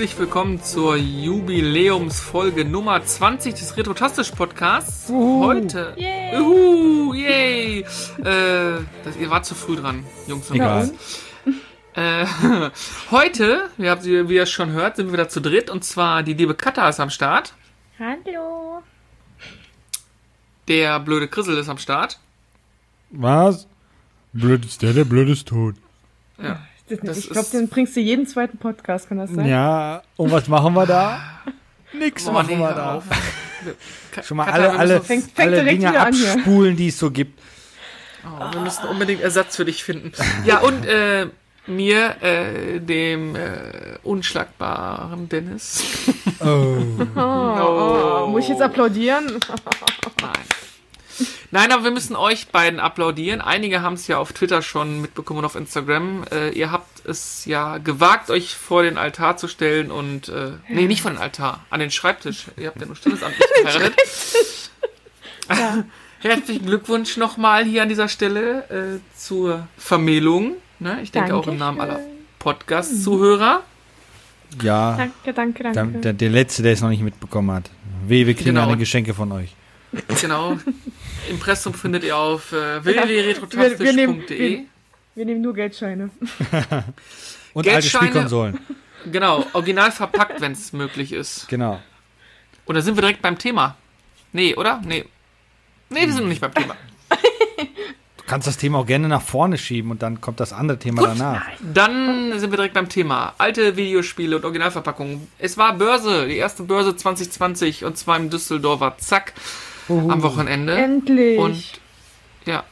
herzlich willkommen zur Jubiläumsfolge Nummer 20 des Retrotastisch Podcasts. Uhu. Heute. Yay. Uhu, yay. Äh, das, ihr wart zu früh dran, Jungs und Egal. Mädels. Äh, heute, wie, habt ihr, wie ihr schon hört, sind wir wieder zu dritt und zwar die liebe Katha ist am Start, Hallo. der blöde Krissel ist am Start. Was? Blöd ist der, der blöd ist tot. Ja. Das ich glaube, den bringst du jeden zweiten Podcast, kann das sein? Ja, und was machen wir da? Nix Boah, machen nee, wir da. Schon mal Katha, alle, alle, Fängt- fängt alle Dinge abspulen, die es so gibt. Oh, wir müssen unbedingt Ersatz für dich finden. Ja, und äh, mir, äh, dem äh, unschlagbaren Dennis. Oh. Oh, oh, muss ich jetzt applaudieren? Nein. Nein, aber wir müssen euch beiden applaudieren. Einige haben es ja auf Twitter schon mitbekommen und auf Instagram. Äh, ihr habt es ja gewagt, euch vor den Altar zu stellen und äh, nee, nicht vor den Altar, an den Schreibtisch. Ihr habt ja nur standesamtlich geheiratet. Ja. Herzlichen Glückwunsch nochmal hier an dieser Stelle äh, zur Vermählung. Ne? Ich denke auch im Namen aller Podcast-Zuhörer. Ja, Danke, danke, der, danke. der, der Letzte, der es noch nicht mitbekommen hat. Weh, wir kriegen Genau. eine Geschenke von euch. Genau. Impressum findet ihr auf äh, wir, wir, www.retrotastisch.de. nehmen, wir, wir nehmen nur Geldscheine. Und alte Geldscheine- Spielkonsolen. Genau, original verpackt, wenn es möglich ist. Genau. Oder sind wir direkt beim Thema? Nee, oder? Nee. Nee, wir sind noch nicht beim Thema. Du kannst das Thema auch gerne nach vorne schieben und dann kommt das andere Thema danach. Dann sind wir direkt beim Thema. Alte Videospiele und Originalverpackungen. Es war Börse, die erste Börse 2020 und zwar im Düsseldorfer Zack am Wochenende. Endlich. Und ja,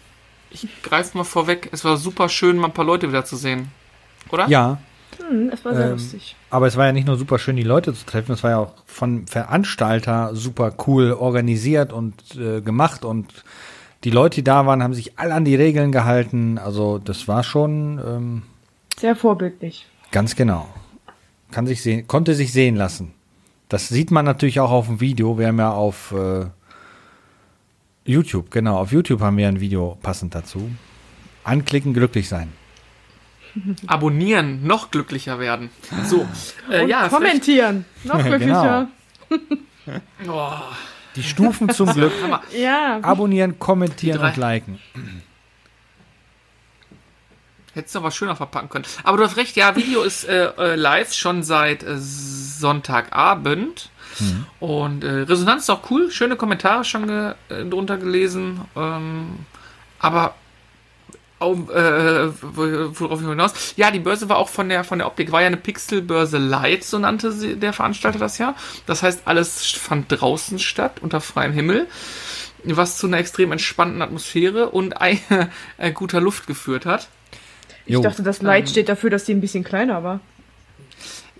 ich greife mal vorweg. Es war super schön, mal ein paar Leute wieder zu sehen. Oder? Ja, hm, es war sehr Ähm, lustig. aber es war ja nicht nur super schön, die Leute zu treffen, es war ja auch von Veranstalter super cool organisiert und äh, gemacht und die Leute, die da waren, haben sich alle an die Regeln gehalten. Also das war schon ähm, Sehr vorbildlich. ganz genau. Kann sich sehen, konnte sich sehen lassen. Das sieht man natürlich auch auf dem Video. Wir haben ja auf äh, YouTube, genau, auf YouTube haben wir ein Video passend dazu. Anklicken, glücklich sein. Abonnieren, noch glücklicher werden. So, äh, Und ja, kommentieren. Noch glücklicher. Oh, Die Stufen zum Glück. Ja. Abonnieren, kommentieren und liken. Hättest du aber schöner verpacken können. Aber du hast recht, ja, Video ist äh, äh, live schon seit äh, Sonntagabend. Und äh, Resonanz ist auch cool. Schöne Kommentare schon ge äh, drunter gelesen. Ähm, aber au- äh, wo- worauf ich hinaus? Ja, die Börse war auch von der von der Optik, war ja eine Pixelbörse Light, so nannte sie, der Veranstalter das ja. Das heißt, alles fand draußen statt, unter freiem Himmel, was zu einer extrem entspannten Atmosphäre und ein, äh, guter Luft geführt hat. Ich Jo. dachte, das Light steht dafür, dass die ein bisschen kleiner war.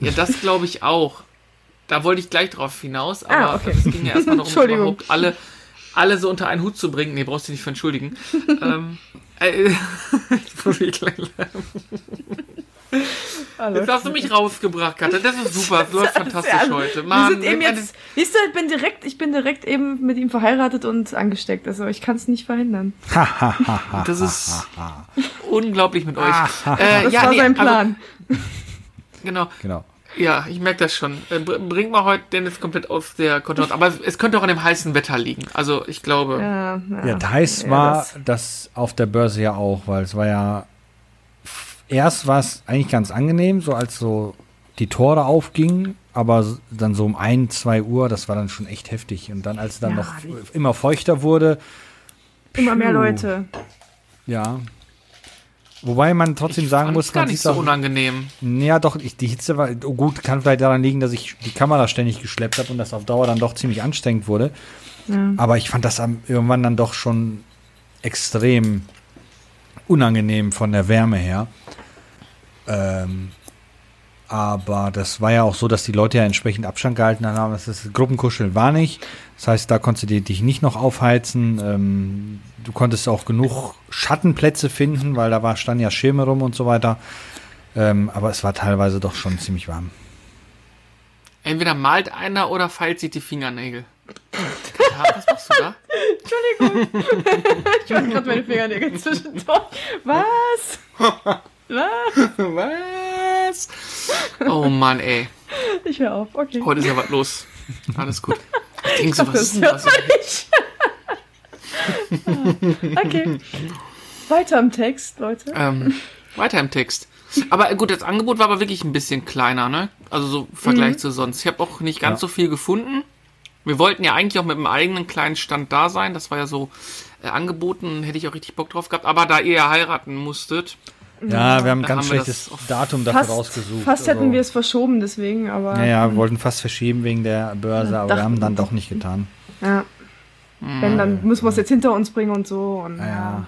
Ja, das glaube ich auch. Da wollte ich gleich drauf hinaus, aber Ah, okay. es ging ja erstmal darum, Entschuldigung. überhaupt alle, alle so unter einen Hut zu bringen. Nee, brauchst du dich nicht für entschuldigen. ähm, äh, jetzt. Hallo. Jetzt hast du mich rausgebracht, Katja. Das ist super. Das läuft fantastisch Ja, heute. Wir Mann, sind eben jetzt, siehst du, ich bin direkt, ich bin direkt eben mit ihm verheiratet und angesteckt. Also ich kann es nicht verhindern. das ist unglaublich mit euch. Äh, Das ja, war nee, sein Plan. Also, genau. Genau. Ja, ich merke das schon. Äh, br- Bringt mal heute Dennis komplett aus der Kontrolle. Aber es könnte auch an dem heißen Wetter liegen. Also ich glaube. ja, ja. Ja, heiß Ja, war das- das, auf der Börse ja auch, weil es war ja erst war es eigentlich ganz angenehm, so als so die Tore aufgingen, aber dann so um ein, zwei Uhr, das war dann schon echt heftig. Und dann, als es dann Ja, noch immer feuchter wurde, Immer mehr. Leute. ja. Wobei man trotzdem sagen Fand's muss, gar man nicht so auch, unangenehm. ja doch, ich, die Hitze war, oh gut, kann vielleicht daran liegen, dass ich die Kamera ständig geschleppt habe und das auf Dauer dann doch ziemlich anstrengend wurde. Ja. Aber ich fand das am, irgendwann dann doch schon extrem unangenehm von der Wärme her. Ähm, aber das war ja auch so, dass die Leute ja entsprechend Abstand gehalten haben. Das ist, Gruppenkuscheln war nicht. Das heißt, da konntest du dich nicht noch aufheizen. Ähm, du konntest auch genug Schattenplätze finden, weil da war, standen ja Schirme rum und so weiter. Ähm, aber es war teilweise doch schon ziemlich warm. Entweder malt einer oder feilt sich die Fingernägel. Ja, was machst du da? Ich mache gerade meine Fingernägel zwischendurch. Was? Was? Was? Oh Mann, ey. Ich höre auf, okay. Heute ist ja was los. Alles gut. Ich denke so, was Das ist denn das? nicht. okay. Weiter im Text, Leute. Ähm, weiter im Text. Aber gut, das Angebot war aber wirklich ein bisschen kleiner, ne? Also so im Vergleich Mhm. zu sonst. Ich habe auch nicht ganz Ja. so viel gefunden. Wir wollten ja eigentlich auch mit einem eigenen kleinen Stand da sein. Das war ja so äh, angeboten, hätte ich auch richtig Bock drauf gehabt. Aber da ihr ja heiraten musstet, Ja, wir haben ein ganz haben schlechtes Datum dafür Fast, rausgesucht. fast hätten also- wir es verschoben, deswegen, aber. Ja, ja, wir wollten fast verschieben wegen der Börse, aber wir haben dann doch nicht getan. Ja. Wenn, dann müssen wir es jetzt hinter uns bringen und so. Und, Ja.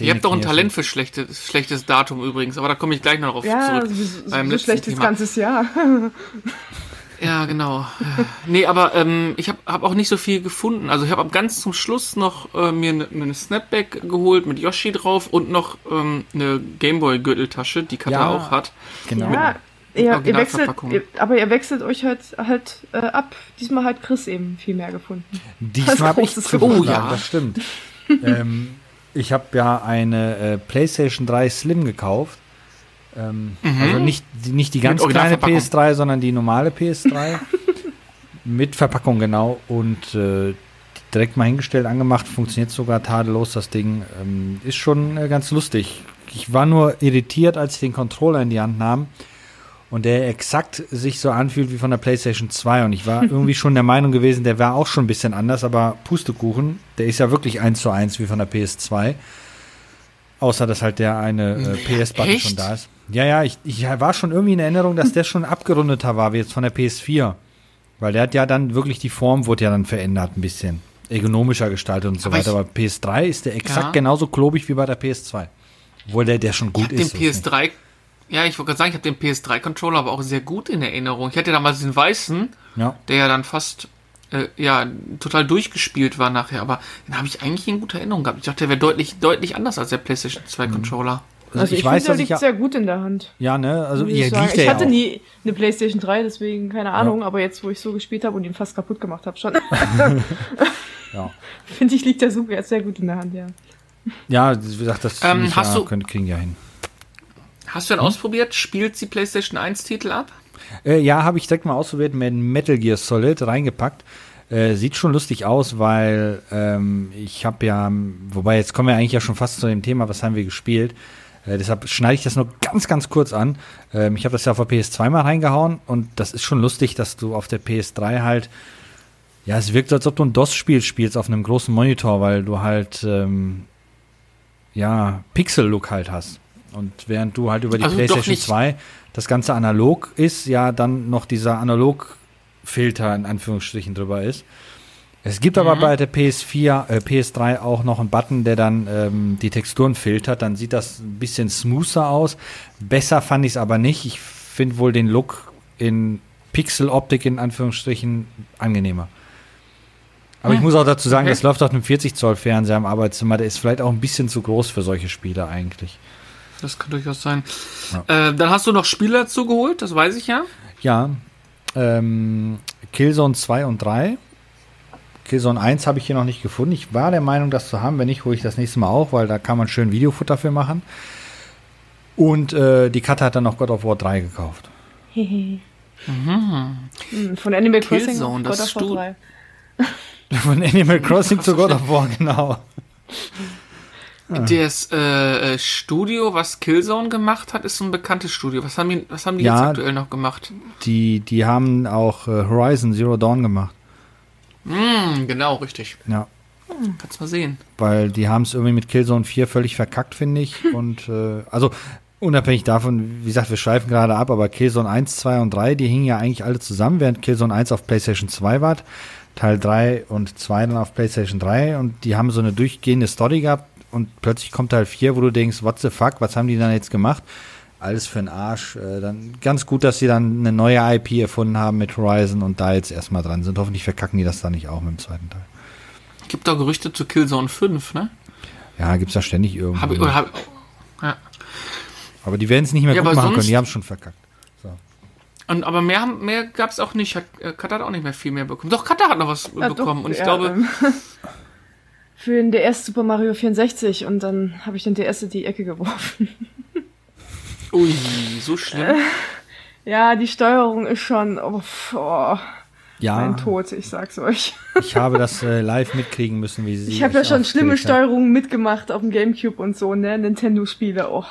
ihr habt doch ein. Talent für schlechtes, schlechtes Datum übrigens. Aber da komme ich gleich noch drauf Ja, zurück. so, Beim so letzten schlechtes Thema. ganzes Jahr. Ja, genau. Nee, aber ähm, ich habe hab auch nicht so viel gefunden. Also ich habe ganz zum Schluss noch äh, mir eine ne Snapback geholt mit Yoshi drauf und noch ähm, eine Gameboy-Gürteltasche, die Katja Ja. auch hat. Genau. Ja, ihr, ihr wechselt, Originalverpackung. ihr, aber ihr wechselt euch halt, halt äh, ab. Diesmal hat Chris eben viel mehr gefunden. Diesmal habe ich großes zugeschlagen, Oh, ja. das stimmt. ähm, ich habe ja eine äh, PlayStation 3 Slim gekauft. Ähm, Also nicht, die- nicht die ganz kleine Originalverpackung. PS3, sondern die normale PS3. Mit Verpackung, genau. Und äh, direkt mal hingestellt, angemacht, funktioniert sogar tadellos, das Ding. Ähm, ist schon äh, ganz lustig. Ich war nur irritiert, als ich den Controller in die Hand nahm und der exakt sich so anfühlt wie von der PlayStation 2. Und ich war irgendwie schon der Meinung gewesen, der war auch schon ein bisschen anders, aber Pustekuchen, der ist ja wirklich eins zu eins wie von der PS2. Außer, dass halt der eine äh, PS-Button schon da ist. Ja, ja, ich, ich war schon irgendwie in Erinnerung, dass der schon abgerundeter war, wie jetzt von der PS4. Weil der hat ja dann wirklich, die Form wurde ja dann verändert ein bisschen. Ergonomischer gestaltet und so Aber weiter. ich- Aber PS3 ist der exakt Ja. genauso klobig wie bei der PS2. Obwohl der, der schon Ich gut den ist. nicht. PS3, ja, ich wollte gerade sagen, ich habe den PS3-Controller aber auch sehr gut in Erinnerung. Ich hatte damals den weißen, Ja. der ja dann fast äh, ja total durchgespielt war nachher, aber den habe ich eigentlich in guter Erinnerung gehabt. Ich dachte, der wäre deutlich deutlich anders als der PlayStation 2 Controller. Also, Also ich, ich, weiß, finde, der dass ich liegt ja. sehr gut in der Hand. Ja, ne? Also ihr ich der ich ja hatte auch. nie eine Playstation 3, deswegen keine Ahnung, aber jetzt, wo ich so gespielt habe und ihn fast kaputt gemacht habe, schon. Ja. Finde ich, liegt der super sehr gut in der Hand, ja. ja, wie gesagt, das Ähm, ich hast ja, du- können, kriegen ja hin. Hast du denn ausprobiert? Spielt die PlayStation 1 Titel ab? Äh, ja, habe ich direkt mal ausprobiert mit Metal Gear Solid reingepackt. Äh, sieht schon lustig aus, weil ähm, ich habe ja, wobei jetzt kommen wir eigentlich ja schon fast zu dem Thema, was haben wir gespielt. Äh, deshalb schneide ich das nur ganz, ganz kurz an. Ähm, ich habe das ja auf der PS2 mal reingehauen und das ist schon lustig, dass du auf der PS3 halt, ja, es wirkt so, als ob du ein DOS-Spiel spielst auf einem großen Monitor, weil du halt, ähm, ja, Pixel-Look halt hast. Und während du halt über die Also PlayStation nicht- 2 das Ganze analog ist, ja dann noch dieser Analog-Filter in Anführungsstrichen drüber ist. Es gibt aber bei der PS4, äh, PS3 auch noch einen Button, der dann ähm, die Texturen filtert. Dann sieht das ein bisschen smoother aus. Besser fand ich es aber nicht. Ich finde wohl den Look in Pixel-Optik in Anführungsstrichen angenehmer. Aber ich muss auch dazu sagen, Okay. das läuft auf einem 40 Zoll Fernseher im Arbeitszimmer. Der ist vielleicht auch ein bisschen zu groß für solche Spiele eigentlich. Das kann durchaus sein. Äh, dann hast du noch Spiele dazu geholt, das weiß ich ja. Ja, ähm, Killzone 2 und 3. Killzone 1 habe ich hier noch nicht gefunden. Ich war der Meinung, das zu haben. Wenn nicht, hole ich das nächste Mal auch, weil da kann man schön Videofutter für machen. Und äh, die Katze hat dann noch God of War 3 gekauft. Hm, Von Animal Crossing Killzone, God of War Stu- 3. Von Animal Crossing zu God of War, genau. Das äh, äh, Studio, was Killzone gemacht hat, ist so ein bekanntes Studio. Was haben die, was haben die Ja. jetzt aktuell noch gemacht? Die, die haben auch äh, Horizon Zero Dawn gemacht. Hm, genau, richtig. Ja. Kannst mal sehen. weil die haben es irgendwie mit Killzone 4 völlig verkackt, finde ich. Und äh, also unabhängig davon, wie gesagt, wir schweifen gerade ab, aber Killzone 1, 2 und 3, die hingen ja eigentlich alle zusammen, während Killzone 1 auf PlayStation 2 war, Teil 3 und 2 dann auf PlayStation 3 und die haben so eine durchgehende Story gehabt und plötzlich kommt Teil 4, wo du denkst, what the fuck, was haben die dann jetzt gemacht? Alles für den Arsch. Äh, dann ganz gut, dass sie dann eine neue IP erfunden haben mit Horizon und da jetzt erstmal dran sind. Hoffentlich verkacken die das dann nicht auch mit dem zweiten Teil. Gibt doch Gerüchte zu Killzone 5, ne? Ja, gibt's da ständig irgendwo. Hab ich, oder hab, ja. Aber die werden es nicht mehr Ja, gut machen können, die haben es schon verkackt. Und, aber mehr, haben- mehr gab es auch nicht. Hat, äh, Katha hat auch nicht mehr viel mehr bekommen. Doch, Katha hat noch was Ah, bekommen. doch, und ich ja, glaube, ähm, für den DS Super Mario 64 und dann habe ich den DS in die Ecke geworfen. ui, so schlimm. Ja, die Steuerung ist schon oh, oh, Ja, mein Tod, ich sag's euch. ich habe das äh, live mitkriegen müssen, wie sie. Ich habe ja schon schlimme. Steuerungen mitgemacht auf dem Gamecube und so, ne? Nintendo-Spiele. Oh.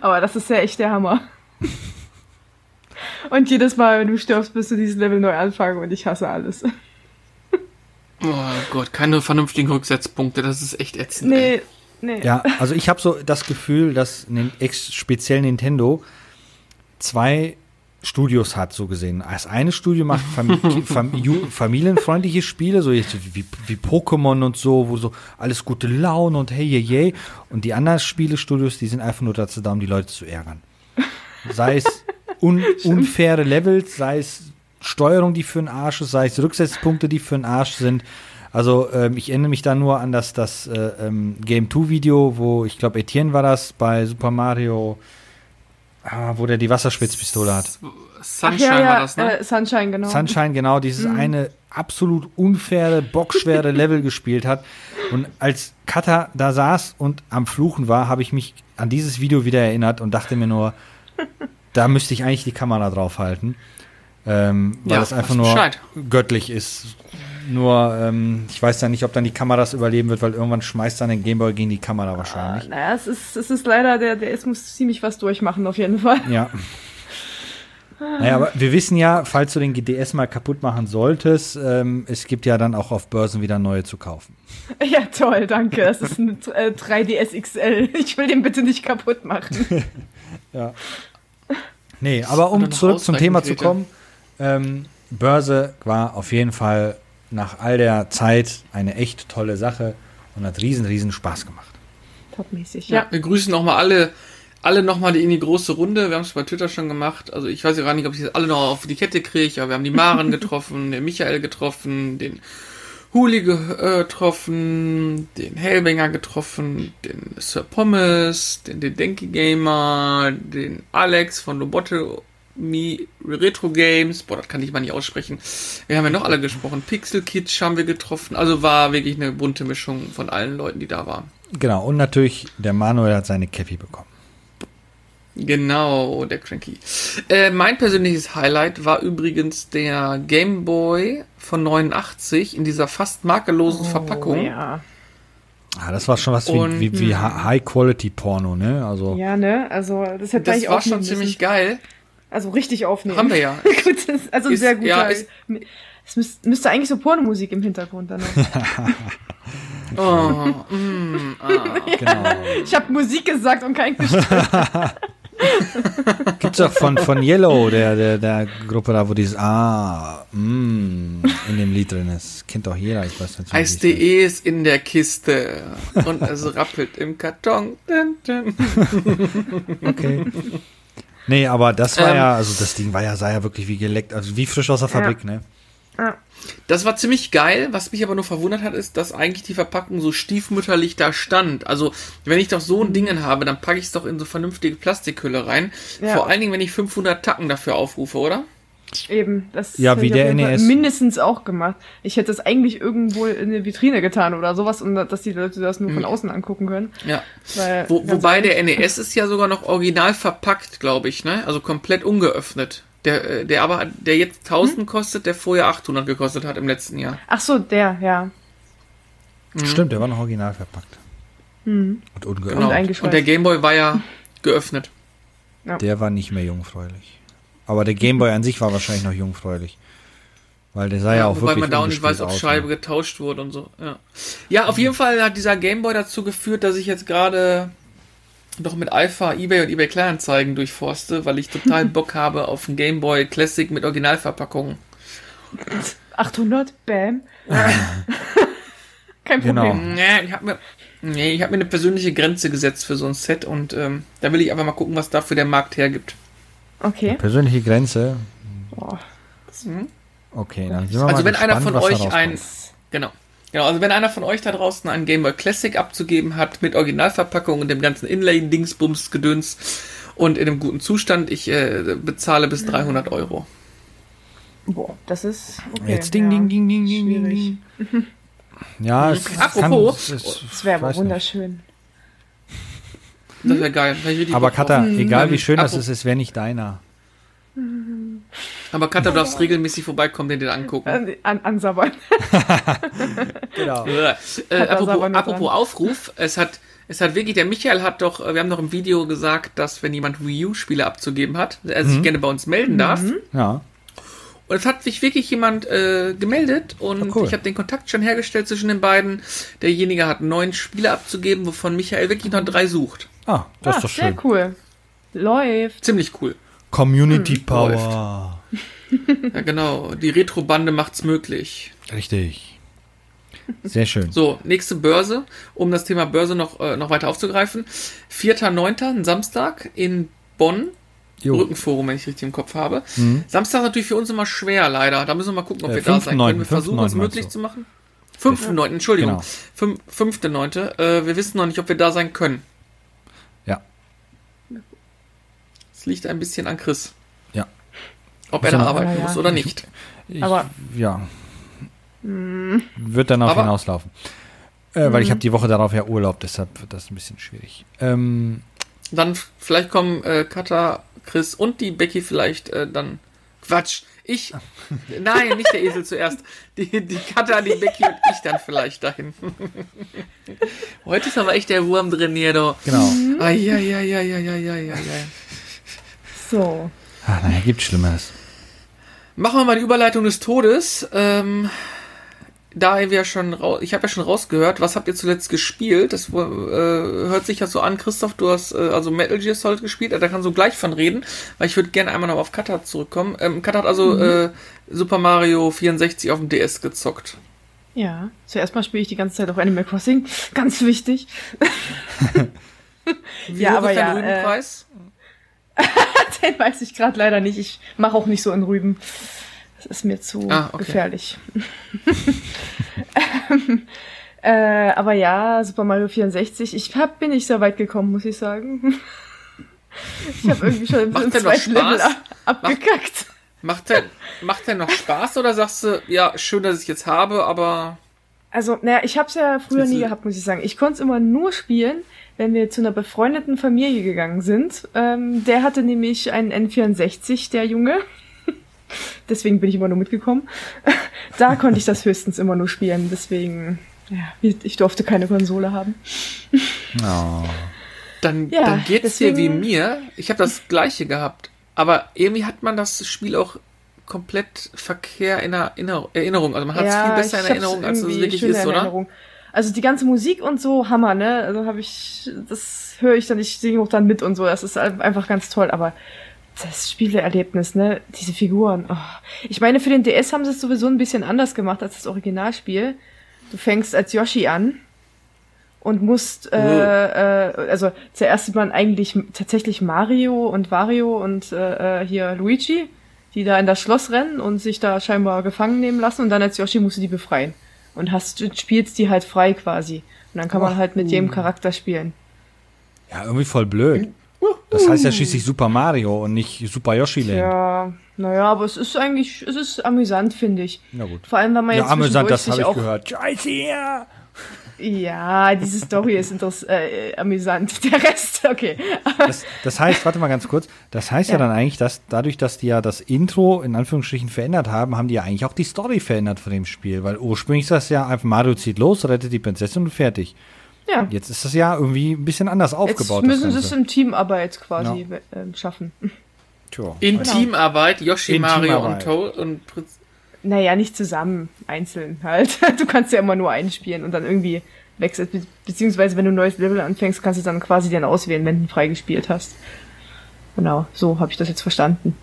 Aber das ist ja echt der Hammer. Und jedes Mal, wenn du stirbst, bist du dieses Level neu anfangen und ich hasse alles. Oh Gott, keine vernünftigen Rücksetzpunkte, das ist echt ätzend. ey. Nee. Ja, also ich habe so das Gefühl, dass speziell Nintendo zwei Studios hat, so gesehen. Das eine Studio macht Fam Fam familienfreundliche Spiele, so jetzt wie, wie Pokémon und so, wo so alles gute Laune und hey, hey, hey. Und die anderen Spielestudios, die sind einfach nur dazu da, um die Leute zu ärgern. Sei es un unfaire Levels, sei es Steuerung, die für den Arsch ist, sei es Rücksetzpunkte, die für den Arsch sind. Also ähm, ich erinnere mich da nur an das, das äh, ähm, Game 2 Video, wo ich glaube Etienne war das bei Super Mario, ah, wo der die Wasserspitzpistole hat. Sunshine Ach, ja, ja, war das, ne? Äh, Sunshine, genau. Sunshine genau dieses eine absolut unfaire, bockschwere Level gespielt hat. Und als Kata da saß und am Fluchen war, habe ich mich an dieses Video wieder erinnert und dachte mir nur, da müsste ich eigentlich die Kamera draufhalten. Ähm, weil Ja, das einfach nur Bescheid. göttlich ist. Nur, ähm, ich weiß ja nicht, ob dann die Kamera das überleben wird, weil irgendwann schmeißt dann der Gameboy gegen die Kamera wahrscheinlich. Naja, es ist, es ist leider, der, der ist, muss ziemlich was durchmachen, auf jeden Fall. Ja. Naja, aber wir wissen ja, falls du den GDS mal kaputt machen solltest, ähm, es gibt ja dann auch auf Börsen wieder neue zu kaufen. Ja, toll, danke. Das ist ein äh, 3DS XL. Ich will den bitte nicht kaputt machen. Ja. Nee, aber um zurück zum Thema zu kommen, ähm, Börse war auf jeden Fall nach all der Zeit eine echt tolle Sache und hat riesen, riesen Spaß gemacht. Topmäßig, Ja, ja. wir grüßen nochmal alle, alle nochmal in die große Runde. Wir haben es bei Twitter schon gemacht. Also ich weiß ja gar nicht, ob ich das alle noch auf die Kette kriege, aber wir haben die Maren getroffen, den Michael getroffen, den Huli getroffen, den Hellbinger getroffen, den Sir Pommes, den, den Denki Gamer, den Alex von Lobotomy Retro Games. Boah, das kann ich mal nicht aussprechen. Wir haben ja noch alle gesprochen. Pixel Kids haben wir getroffen. Also war wirklich eine bunte Mischung von allen Leuten, die da waren. Genau, und natürlich, der Manuel hat seine Cappy bekommen. Genau, der Cranky. Äh, mein persönliches Highlight war übrigens der Game Boy von 89 in dieser fast makellosen Verpackung. Oh, ja. Ah, das war schon was wie, Und- wie, wie Ha- High-Quality-Porno, ne? Also, ja, ne? Also, das hätte Das ich war schon ziemlich geil. Also richtig aufnehmen. Haben wir ja. Gut, also ein Ist- sehr guter. ja, ist- es müsste, müsste eigentlich so Pornomusik im Hintergrund dann. Oh, mm, ah. genau. Ich habe Musik gesagt und kein Gestrich. Gibt's auch von, von Yellow, der, der, der Gruppe da, wo dieses Ah, mm, in dem Lied drin ist. Kennt doch jeder, ich weiß nicht. Eis.de ist in der Kiste und es rappelt im Karton. Okay. Nee, aber das war Ähm. ja, also das Ding war ja, sah ja wirklich wie geleckt, also wie frisch aus der Fabrik, ne? Ja. Das war ziemlich geil. Was mich aber nur verwundert hat, ist, dass eigentlich die Verpackung so stiefmütterlich da stand. Also, wenn ich doch so ein Ding habe, dann packe ich es doch in so vernünftige Plastikhülle rein. Ja. Vor allen Dingen, wenn ich 500 Tacken dafür aufrufe, oder? Eben, das Ja, hätte wie ich der NES. mindestens auch gemacht. Ich hätte es eigentlich irgendwo in eine Vitrine getan oder sowas, um dass die Leute das nur von außen angucken können. Ja. Weil, Mhm. Wo, wobei der NES ist ja sogar noch original verpackt, glaube ich, ne? Also komplett ungeöffnet. Der, äh, der aber, der jetzt 1000 kostet, der vorher 800 gekostet hat im letzten Jahr. Ach so, der, ja. Stimmt, der war noch original verpackt. Und ungeöffnet. Genau. eingeschweißt. Und der Gameboy war ja geöffnet. Der war nicht mehr jungfräulich. Aber der Gameboy an sich war wahrscheinlich noch jungfräulich. Weil der sah ja, auch Wobei wirklich man da auch nicht weiß, ob Scheibe ne? getauscht wurde und so. Ja, ja auf jeden Fall hat dieser Gameboy dazu geführt, dass ich jetzt gerade doch mit Alpha, Ebay und Ebay Kleinanzeigen durchforste, weil ich total Bock habe auf einen Gameboy Classic mit Originalverpackung. 800, bam. Kein Genau. Problem. Nee, ich habe mir, nee, ich hab mir eine persönliche Grenze gesetzt für so ein Set und ähm, da will ich einfach mal gucken, was dafür der Markt hergibt. Okay. Persönliche Grenze. Boah. Okay, dann sind wir Also mal wenn einer gespannt, von was da euch ein, genau, genau, also wenn einer von euch da draußen einen Game Boy Classic abzugeben hat mit Originalverpackung und dem ganzen Inlay-Dingsbums Gedöns und in einem guten Zustand, ich äh, bezahle bis 300 Euro. Boah, das ist. Okay, Jetzt ding, ja. ding, ding, ding, ding, ding. Ja, es Apropos, kann, es, Das wäre ich aber wunderschön. Das wäre geil. wär Aber. Katha, egal wie schön das ist, es wäre nicht deiner. Aber Katja, du darfst regelmäßig vorbeikommen, den dir angucken. An, an, ansabbern. Genau. Äh, apropos apropos. Aufruf, es hat, es hat wirklich, der Michael hat doch, äh, wir haben noch im Video gesagt, dass wenn jemand Wii U-Spiele abzugeben hat, er sich gerne bei uns melden darf. Ja. Und es hat sich wirklich jemand äh, gemeldet und Ah, cool. ich habe den Kontakt schon hergestellt zwischen den beiden. Derjenige hat neun Spiele abzugeben, wovon Michael wirklich noch drei sucht. Ah, das ah, ist doch sehr schön. cool. Läuft. Ziemlich cool. Community Hm, Power. Ja, genau. Die Retro-Bande macht's möglich. Richtig. Sehr schön. So, nächste Börse, um das Thema Börse noch, äh, noch weiter aufzugreifen. 4.9., ein Samstag in Bonn. Jo. Mhm. Rückenforum, wenn ich richtig im Kopf habe. Samstag ist natürlich für uns immer schwer, leider. Da müssen wir mal gucken, ob Äh, wir da sein 5.9., können. Wir versuchen es 5.9. möglich zu machen. 5.9., Entschuldigung. Genau. Fünf- 5.9. Äh, wir wissen noch nicht, ob wir da sein können. Ja. Es liegt ein bisschen an Chris. Ja. Ob er da arbeiten ja. muss oder nicht. Ich, Aber- ja. Wird dann auf Aber- hinauslaufen. Äh, weil ich habe die Woche darauf ja Urlaub, deshalb wird das ein bisschen schwierig. Ähm, Dann vielleicht kommen äh, Katha, Chris und die Becky vielleicht äh, dann. Quatsch. Ich. Nein, nicht der Esel zuerst. Die, die Katha, die Becky und ich dann vielleicht dahin. Heute ist aber echt der Wurm drin hier, du. genau. Eieieiei. So. Ah, naja, gibt Schlimmeres. Machen wir mal die Überleitung des Todes. Ähm, da wir schon raus, ich habe ja schon rausgehört, was habt ihr zuletzt gespielt? Das äh, hört sich ja so an, Christoph, du hast äh, also Metal Gear Solid gespielt, da kannst du gleich von reden, weil ich würde gerne einmal noch auf Kata zurückkommen. Ähm, Kata hat also äh, Super Mario 64 auf dem DS gezockt. Ja. Zuerst mal spiele ich die ganze Zeit auf Animal Crossing. Ganz wichtig. Wie Ja, hoch aber ist dein ja, äh, Rübenpreis? Den weiß ich gerade leider nicht. Ich mache auch nicht so in Rüben. Das ist mir zu Ah, okay. gefährlich. ähm, äh, aber ja, Super Mario 64. Ich hab, bin nicht sehr weit gekommen, muss ich sagen. ich habe irgendwie schon im zweiten Level ab, abgekackt. Macht der, macht der noch Spaß oder sagst du, ja, schön, dass ich jetzt habe, aber Also, naja, ich habe es ja früher nie gehabt, muss ich sagen. Ich konnte es immer nur spielen, wenn wir zu einer befreundeten Familie gegangen sind. Ähm, der hatte nämlich einen N64, der Junge. Deswegen bin ich immer nur mitgekommen. da konnte ich das höchstens immer nur spielen. Deswegen, ja, ich durfte keine Konsole haben. Oh. dann, Ja, dann geht's dir wie deswegen- mir. Ich habe das gleiche gehabt. Aber irgendwie hat man das Spiel auch komplett verkehr in Erinner- Erinnerung. Also man hat es viel besser in Erinnerung, als es wirklich ist, oder? Erinnerung. Also die ganze Musik und so, Hammer, ne? Also habe ich, das höre ich dann, ich singe auch dann mit und so. Das ist einfach ganz toll, aber das Spieleerlebnis, ne? Diese Figuren. Oh. Ich meine, für den DS haben sie es sowieso ein bisschen anders gemacht als das Originalspiel. Du fängst als Yoshi an und musst, äh, äh, also zuerst sieht man eigentlich tatsächlich Mario und Wario und äh, äh, hier Luigi, die da in das Schloss rennen und sich da scheinbar gefangen nehmen lassen und dann als Yoshi musst du die befreien. Und hast, spielst die halt frei quasi. Und dann kann man Ach, halt mit jedem Charakter spielen. Ja, irgendwie voll blöd. Das heißt ja schließlich Super Mario und nicht Super Yoshi Land. Ja, naja, aber es ist eigentlich, es ist amüsant, finde ich. Na gut. Vor allem, wenn man Ja, jetzt amüsant, das habe ich gehört. Scheiße, ja. Ja, diese Story ist äh, amüsant. Der Rest, okay. Das, das heißt, warte mal ganz kurz, das heißt ja. Ja. dann eigentlich, dass dadurch, dass die ja das Intro in Anführungsstrichen verändert haben, haben die ja eigentlich auch die Story verändert von dem Spiel, weil ursprünglich ist das ja einfach Mario zieht los, rettet die Prinzessin und fertig. Ja. Jetzt ist das ja irgendwie ein bisschen anders aufgebaut. Jetzt müssen sie es in Teamarbeit quasi ähm, schaffen. Tja. In Genau. Teamarbeit, Yoshi, In Mario Teamarbeit. und Toad und Prinz. Naja, nicht zusammen, einzeln halt. Du kannst ja immer nur einspielen und dann irgendwie wechselt. Be beziehungsweise, wenn du ein neues Level anfängst, kannst du dann quasi dann auswählen, wenn du ihn freigespielt hast. Genau, so habe ich das jetzt verstanden.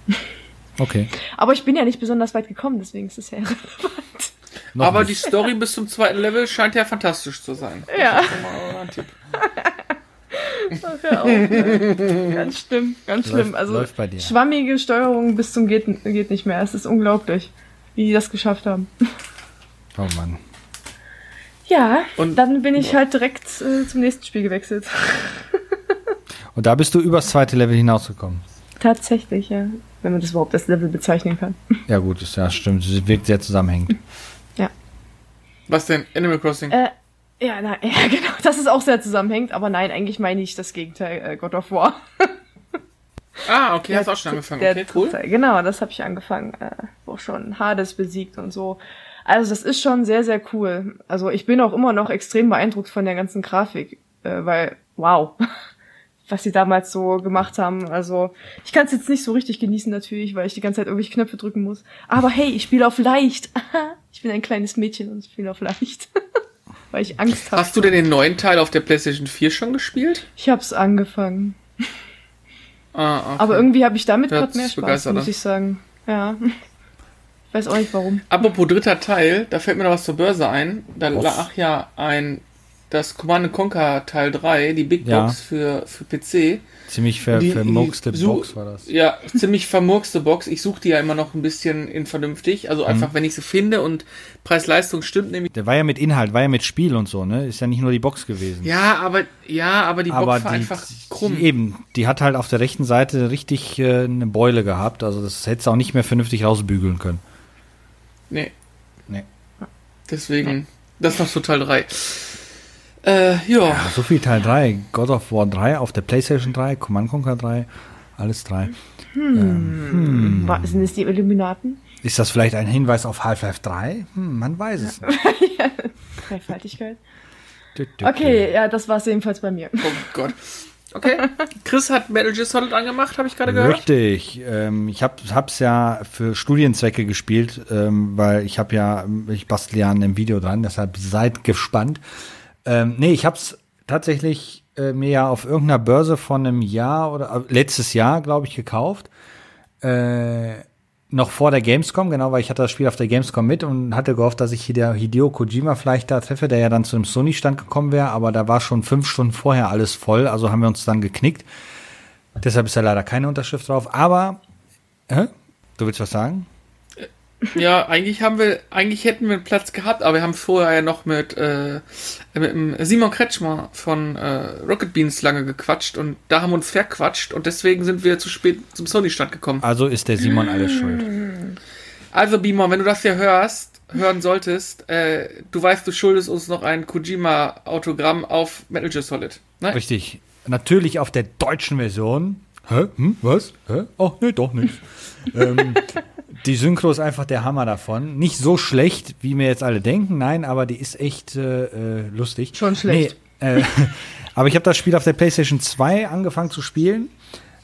Okay. Aber ich bin ja nicht besonders weit gekommen, deswegen ist es ja irrelevant. Noch Aber nicht. die Story bis zum zweiten Level scheint ja fantastisch zu sein. Ja. Das ist schon mal ein Tipp. Ach, hör auf, ne? ganz schlimm, ganz Läuft- schlimm. Also läuft bei dir. schwammige Steuerung bis zum geht, geht nicht mehr. Es ist unglaublich, wie die das geschafft haben. Oh Mann. Ja, Und- dann bin ich halt direkt äh, zum nächsten Spiel gewechselt. Und da bist du übers zweite Level hinausgekommen. Tatsächlich, ja. Wenn man das überhaupt als Level bezeichnen kann. Ja gut, das ja stimmt. Es wirkt sehr zusammenhängend. Was denn? Animal Crossing? Äh, ja, na, ja, genau. Das ist auch sehr zusammenhängt, aber nein, eigentlich meine ich das Gegenteil, äh, God of War. Ah, okay, hast auch schon angefangen. Der Okay, cool. Genau, das habe ich angefangen, äh, wo schon Hades besiegt und so. Also das ist schon sehr, sehr cool. Also ich bin auch immer noch extrem beeindruckt von der ganzen Grafik, äh, weil, wow, was sie damals so gemacht haben. Also ich kann es jetzt nicht so richtig genießen natürlich, weil ich die ganze Zeit irgendwelche Knöpfe drücken muss. Aber hey, ich spiele auf leicht. ich bin ein kleines Mädchen und spiele auf leicht. weil ich Angst habe. Hast du denn den neuen Teil auf der PlayStation 4 schon gespielt? Ich hab's angefangen. Ah, okay. Aber irgendwie habe ich damit gerade mehr Spaß, muss ich sagen. Ja. Ich weiß auch nicht warum. Apropos dritter Teil, da fällt mir noch was zur Börse ein. Da Was? lag ja ein das Command Conquer Teil 3, die Big Ja. Box für, für PC. Ziemlich ver Die- vermurkste die- Box war das. Ja, ziemlich vermurkste Box. Ich suche die ja immer noch ein bisschen in vernünftig. Also Mhm. einfach, wenn ich sie finde und Preis-Leistung stimmt, nehme ich. Der war ja mit Inhalt, war ja mit Spiel und so, ne? Ist ja nicht nur die Box gewesen. Ja, aber ja, aber die Box aber war die, einfach krumm. Die, eben, die hat halt auf der rechten Seite richtig äh, eine Beule gehabt. Also das hättest du auch nicht mehr vernünftig rausbügeln können. Nee. Nee. Deswegen, das ist noch so Teil 3. Äh, ja. Ja, so viel Teil 3. God of War 3 auf der PlayStation 3, Command Conquer 3, alles 3. Wa- Sind es die Illuminaten? Ist das vielleicht ein Hinweis auf Half-Life 3? Hm, man weiß es nicht. Dreifaltigkeit. Okay, ja, das war's jedenfalls bei mir. Oh Gott. Okay. Chris hat Metal Gear Solid angemacht, habe ich gerade gehört. Richtig. Ähm, ich hab, hab's ja für Studienzwecke gespielt, ähm, weil ich habe ja, ich bastel ja an einem Video dran, deshalb seid gespannt. Ähm, nee, ich hab's tatsächlich äh, mir ja auf irgendeiner Börse von einem Jahr oder äh, letztes Jahr, glaube ich, gekauft. Äh, noch vor der Gamescom, genau, weil ich hatte das Spiel auf der Gamescom mit und hatte gehofft, dass ich Hideo, Hideo Kojima vielleicht da treffe, der ja dann zu einem Sony-Stand gekommen wäre, aber da war schon fünf Stunden vorher alles voll, also haben wir uns dann geknickt. Deshalb ist da leider keine Unterschrift drauf, aber, hä? Du willst was sagen? Ja, eigentlich haben wir, eigentlich hätten wir einen Platz gehabt, aber wir haben vorher ja noch mit, äh, mit Simon Kretschmer von äh, Rocket Beans lange gequatscht und da haben wir uns verquatscht und deswegen sind wir zu spät zum Sony-Stand gekommen. Also ist der Simon alles schuld. Also Beamer, wenn du das hier hörst, hören solltest, äh, du weißt, du schuldest uns noch ein Kojima-Autogramm auf Metal Gear Solid. Ne? Richtig. Natürlich auf der deutschen Version. Hä? Hm? Was? Hä? Oh, nee, doch nicht. ähm, die Synchro ist einfach der Hammer davon. Nicht so schlecht, wie mir jetzt alle denken, nein, aber die ist echt äh, äh, lustig. Schon schlecht. Nee, äh, aber ich habe das Spiel auf der PlayStation 2 angefangen zu spielen.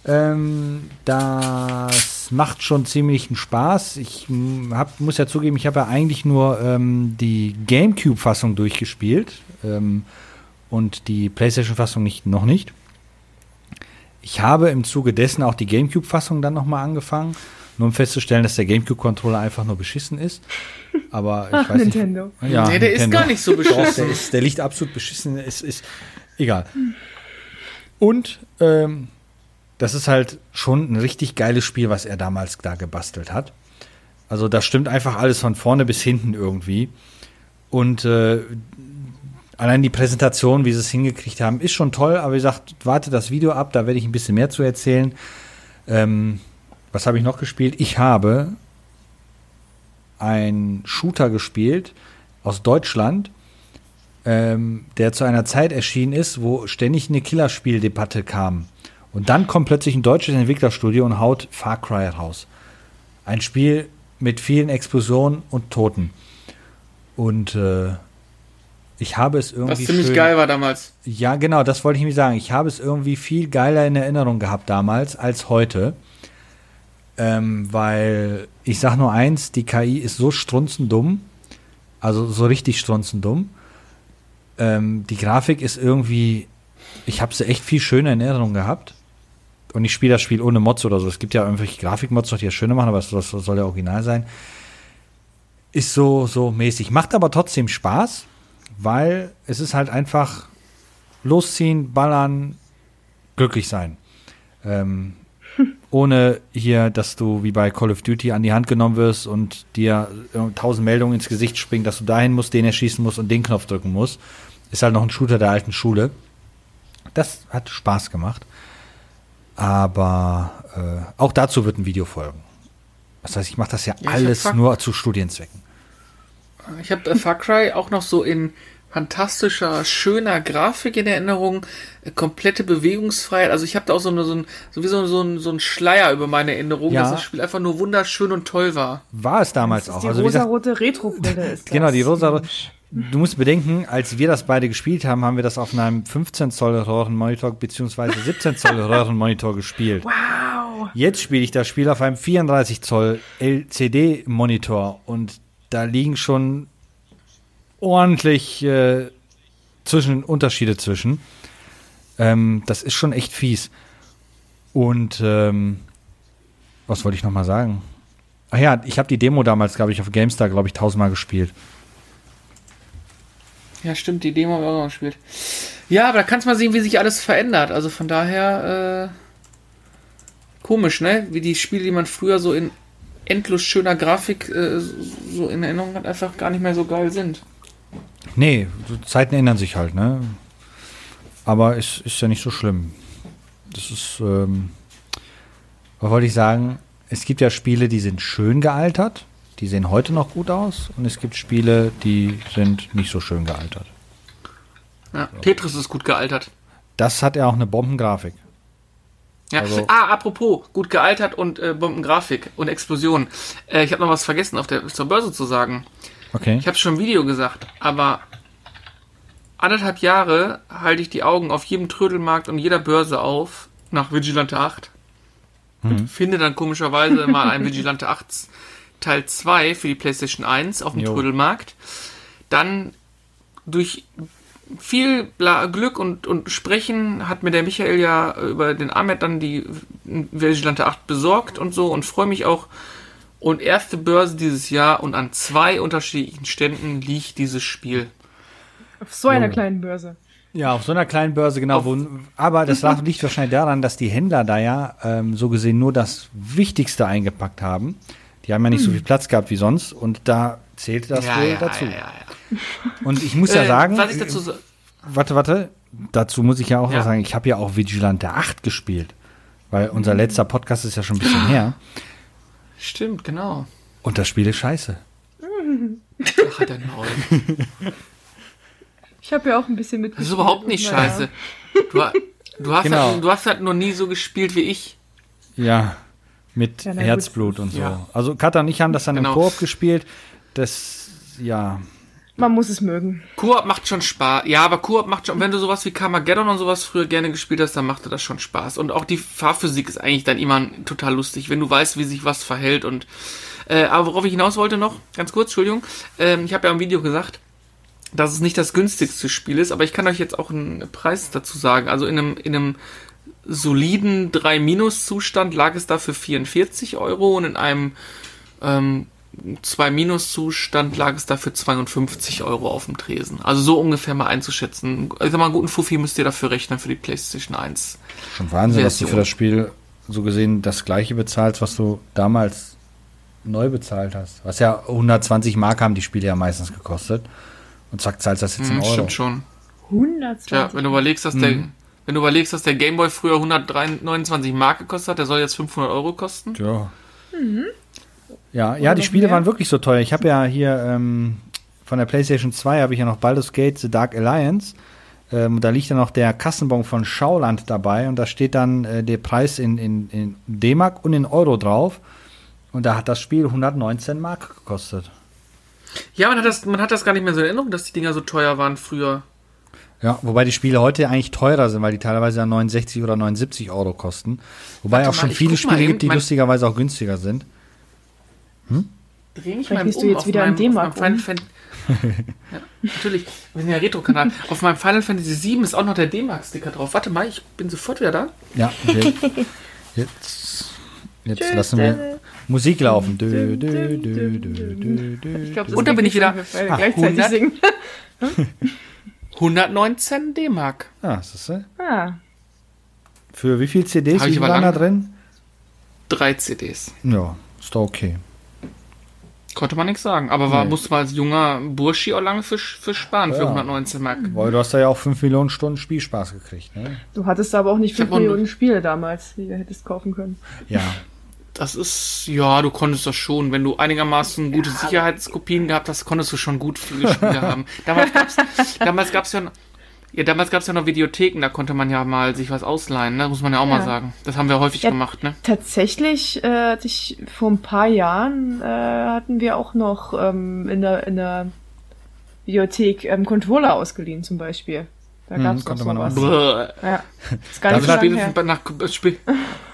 Ähm, das macht schon ziemlich einen Spaß. Ich hab, muss ja zugeben, ich habe ja eigentlich nur ähm, die GameCube-Fassung durchgespielt ähm, und die PlayStation-Fassung nicht, noch nicht. Ich habe im Zuge dessen auch die GameCube-Fassung dann nochmal angefangen, nur um festzustellen, dass der GameCube-Controller einfach nur beschissen ist. Aber ich Ach, weiß Nintendo. nicht. Ja, nee, der ist Nintendo. gar nicht so Doch, der, beschissen. ist, der liegt absolut beschissen. Es ist egal. Und ähm, das ist halt schon ein richtig geiles Spiel, was er damals da gebastelt hat. Also da stimmt einfach alles von vorne bis hinten irgendwie. Und äh, allein die Präsentation, wie sie es hingekriegt haben, ist schon toll. Aber wie gesagt, warte das Video ab, da werde ich ein bisschen mehr zu erzählen. Ähm, was habe ich noch gespielt? Ich habe einen Shooter gespielt aus Deutschland, ähm, der zu einer Zeit erschienen ist, wo ständig eine Killerspieldebatte kam. Und dann kommt plötzlich ein deutsches Entwicklerstudio und haut Far Cry raus. Ein Spiel mit vielen Explosionen und Toten. Und äh, ich habe es irgendwie. Was ziemlich schön, geil war damals. Ja, genau, das wollte ich nämlich sagen. Ich habe es irgendwie viel geiler in Erinnerung gehabt damals als heute. Ähm, weil ich sag nur eins, die KI ist so strunzendumm. Also so richtig strunzendumm. Ähm, die Grafik ist irgendwie. Ich habe sie echt viel schöner in Erinnerung gehabt. Und ich spiele das Spiel ohne Mods oder so. Es gibt ja irgendwelche Grafikmods, die das schöner machen, aber das, das soll ja original sein. Ist so, so mäßig. Macht aber trotzdem Spaß, weil es ist halt einfach losziehen, ballern, glücklich sein. Ähm, ohne hier, dass du wie bei Call of Duty an die Hand genommen wirst und dir tausend Meldungen ins Gesicht springen, dass du dahin musst, den erschießen musst und den Knopf drücken musst. Ist halt noch ein Shooter der alten Schule. Das hat Spaß gemacht. Aber äh, auch dazu wird ein Video folgen. Das heißt, ich mache das ja, Ja, alles nur zu Studienzwecken. Ich habe äh, Far Cry auch noch so in fantastischer, schöner Grafik in Erinnerung, äh, komplette Bewegungsfreiheit. Also ich habe da auch so, eine, so, ein, sowieso so, ein, so ein Schleier über meine Erinnerung, Ja. dass das Spiel einfach nur wunderschön und toll war. War es damals Das auch. ist die Also wie rosarote Retro-Brille ist das. Genau, die rosa. Du musst bedenken, als wir das beide gespielt haben, haben wir das auf einem 15 Zoll Röhrenmonitor beziehungsweise 17 Zoll Röhrenmonitor gespielt. Wow. Jetzt spiele ich das Spiel auf einem 34 Zoll LCD Monitor und da liegen schon ordentlich äh, zwischen Unterschiede zwischen. Ähm, das ist schon echt fies. Und ähm, was wollte ich noch mal sagen? Ach ja, ich habe die Demo damals, glaube ich, auf GameStar, glaube ich, tausendmal gespielt. Ja, stimmt, die Demo haben wir auch noch gespielt. Ja, aber da kannst du mal sehen, wie sich alles verändert. Also von daher, äh, komisch, ne? Wie die Spiele, die man früher so in endlos schöner Grafik äh, so in Erinnerung hat, einfach gar nicht mehr so geil sind. Nee, so Zeiten ändern sich halt, ne? Aber es ist ja nicht so schlimm. Das ist, ähm, was wollte ich sagen? Es gibt ja Spiele, die sind schön gealtert, die sehen heute noch gut aus, und es gibt Spiele, die sind nicht so schön gealtert. Ja, Tetris ist gut gealtert. Das hat ja auch eine Bombengrafik. Ja. Also- ah, apropos, gut gealtert und äh, Bombengrafik und Explosion. Äh, ich habe noch was vergessen auf der zur Börse zu sagen. Okay. Ich habe schon im Video gesagt, aber anderthalb Jahre halte ich die Augen auf jedem Trödelmarkt und jeder Börse auf nach Vigilante 8 und finde dann komischerweise mal ein Vigilante 8 Teil 2 für die PlayStation 1 auf dem Jo. Trödelmarkt. Dann durch viel Bla Glück und, und Sprechen hat mir der Michael ja über den Ahmed dann die Vigilante 8 besorgt und so und freue mich auch. Und erste Börse dieses Jahr und an zwei unterschiedlichen Ständen liegt dieses Spiel. Auf so einer kleinen Börse. Ja, auf so einer kleinen Börse, genau. Wo, aber das liegt wahrscheinlich daran, dass die Händler da ja ähm, so gesehen nur das Wichtigste eingepackt haben. Die haben ja nicht so viel Platz gehabt wie sonst und da zählte das wohl dazu. ja, ja. Und ich muss ja Äh, sagen, Was ich dazu sa- warte, warte, dazu muss ich ja auch Ja. was sagen, ich habe ja auch Vigilante 8 gespielt, weil unser letzter Podcast ist ja schon ein bisschen her Stimmt, genau. und das Spiel ist scheiße. Ach, halt dein Maul. Ich habe ja auch ein bisschen Das mitgespielt. ist überhaupt nicht Naja. scheiße. Du, du, hast Genau. halt, du hast halt nur nie so gespielt wie ich. Ja, mit Ja, na gut. Herzblut und so. Ja. Also Katha und ich haben das dann im Genau. Koop gespielt. Das, ja, Man muss es mögen. Koop macht schon Spaß. Ja, aber Koop macht schon, wenn du sowas wie Carmageddon und sowas früher gerne gespielt hast, dann machte das schon Spaß. Und auch die Fahrphysik ist eigentlich dann immer total lustig, wenn du weißt, wie sich was verhält. Und äh, aber worauf ich hinaus wollte noch, ganz kurz, Entschuldigung, ähm, ich habe ja im Video gesagt, dass es nicht das günstigste Spiel ist, aber ich kann euch jetzt auch einen Preis dazu sagen. Also in einem, in einem soliden 3-Zustand lag es da für 44 Euro und in einem ähm, 2-Zustand lag es da für 52 Euro auf dem Tresen. Also so ungefähr mal einzuschätzen. Ich sag mal, einen guten Fuffi müsst ihr dafür rechnen für die PlayStation 1. schon Wahnsinn, dass du Version. für das Spiel so gesehen das gleiche bezahlst, was du damals neu bezahlt hast. Was ja 120 Mark haben die Spiele ja meistens gekostet. Und zack, zahlst das jetzt in Hm, Euro. stimmt schon. 120. Tja, wenn du überlegst, dass der, wenn du überlegst, dass der Gameboy früher 129 Mark gekostet hat, der soll jetzt 500 Euro kosten. Ja. Ja, ja, die Spiele mehr? waren wirklich so teuer. Ich habe ja hier ähm, von der PlayStation 2 habe ich ja noch Baldur's Gate The Dark Alliance. Ähm, da liegt ja noch der Kassenbon von Schauland dabei und da steht dann äh, der Preis in, in, in D-Mark und in Euro drauf. Und da hat das Spiel 119 Mark gekostet. Ja, man hat das, man hat das gar nicht mehr so in Erinnerung, dass die Dinger so teuer waren früher. Ja, wobei die Spiele heute eigentlich teurer sind, weil die teilweise ja 69 oder 79 Euro kosten. Wobei Warte auch schon mal, viele Spiele eben, gibt, die lustigerweise auch günstiger sind. Dreh mich Vielleicht mal um du jetzt auf wieder meinem, D-Mark auf meinem um. Final Fan ja, natürlich, wir sind ja Retro-Kanal. auf meinem Final Fantasy 7 ist auch noch der D-Mark-Sticker drauf. Warte mal, ich bin sofort wieder da. Ja, wir, jetzt, jetzt lassen wir Musik laufen. Dö, dö, dö, dö, dö, dö. Ich glaube, das Und dann bin ich wieder- Ah, gleichzeitig 100? singen. 119 D-Mark. Ah, ist das, Ah, Für wie viel CDs waren da drin? Drei CDs. Ja, ist doch okay. Konnte man nichts sagen. Aber war, Nee. musste man als junger Burschi auch lange für, für sparen, für Ja. 119 Mark. Weil du hast da ja auch 5 Millionen Stunden Spielspaß gekriegt, ne? du hattest aber auch nicht Ich hab 5 auch Millionen Spiele damals, die du hättest kaufen können. Ja. Das ist, ja, du konntest das schon. Wenn du einigermaßen gute Sicherheitskopien gehabt hast, konntest du schon gut viele Spiele haben. Damals gab's, damals gab's ja, ja, damals gab's ja noch Videotheken, da konnte man ja mal sich was ausleihen, ne? muss man ja auch Ja. mal sagen. Das haben wir häufig Ja. gemacht, ne? Tatsächlich, äh, hatte ich vor ein paar Jahren äh, hatten wir auch noch ähm, in der in der Videothek ähm, Controller ausgeliehen zum Beispiel. Da Hm, gab's noch konnte man auch. Ja, ist gar nicht so her. Spätestens nach, spä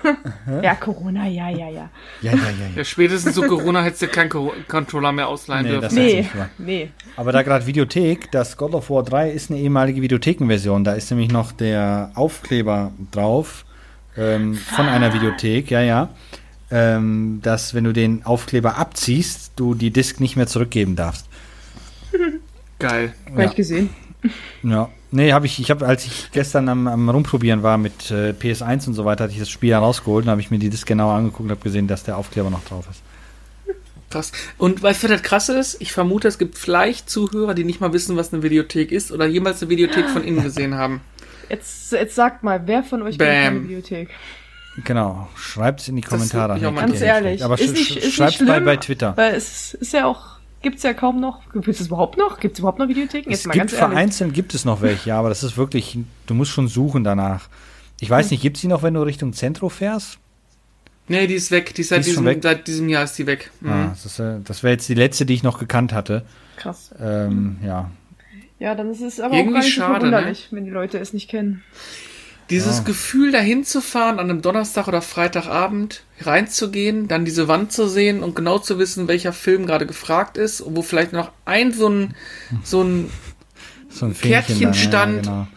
Ja, Corona, ja, ja, ja. Ja, ja, ja. ja, spätestens zu Corona hättest du keinen Co Controller mehr ausleihen Nee, dürfen. das- Nee, nicht wahr. nee. Aber da gerade Videothek, das God of War 3 ist eine ehemalige Videothekenversion. Da ist nämlich noch der Aufkleber drauf ähm, von einer Videothek, ja, ja. Ähm, dass, wenn du den Aufkleber abziehst, du die Disk nicht mehr zurückgeben darfst. Geil. Hab Ja. ich gesehen. Ja. Nee, habe ich, ich habe, als ich gestern am, am Rumprobieren war mit äh, PS1 und so weiter, hatte ich das Spiel herausgeholt und habe ich mir die Disk genauer angeguckt und habe gesehen, dass der Aufkleber noch drauf ist. Krass. Und weißt du, was das krasse ist? Ich vermute, es gibt vielleicht Zuhörer, die nicht mal wissen, was eine Videothek ist oder jemals eine Videothek von innen gesehen haben. Jetzt, jetzt sagt mal, wer von euch Bam. kennt eine Bibliothek? Genau. Schreibt es in die Kommentare. Ganz nicht ehrlich, ist sch- nicht, sch- ist nicht schreibt's schlimm, bei, bei Twitter. Weil es ist ja auch, gibt's ja kaum noch. Gibt's es überhaupt noch? Gibt's überhaupt noch Videotheken? Es Jetzt mal gibt ganz ehrlich. vereinzelt gibt es noch welche, ja, aber das ist wirklich, du musst schon suchen danach. Ich weiß nicht, gibt es die noch, wenn du Richtung Zentro fährst? Nee, die ist weg. Die ist seit, Die ist diesem, weg? seit diesem Jahr ist die weg. Mhm. Ah, das ist, äh, das wäre jetzt die letzte, die ich noch gekannt hatte. Krass. Ähm, ja. Ja, dann ist es aber Irgendwie auch gar nicht so schade, ne? wenn die Leute es nicht kennen. Dieses Ja. Gefühl, dahin zu fahren, an einem Donnerstag oder Freitagabend reinzugehen, dann diese Wand zu sehen und genau zu wissen, welcher Film gerade gefragt ist und wo vielleicht noch ein so ein, so ein So ein Kärtchenstand. dann, ja, genau.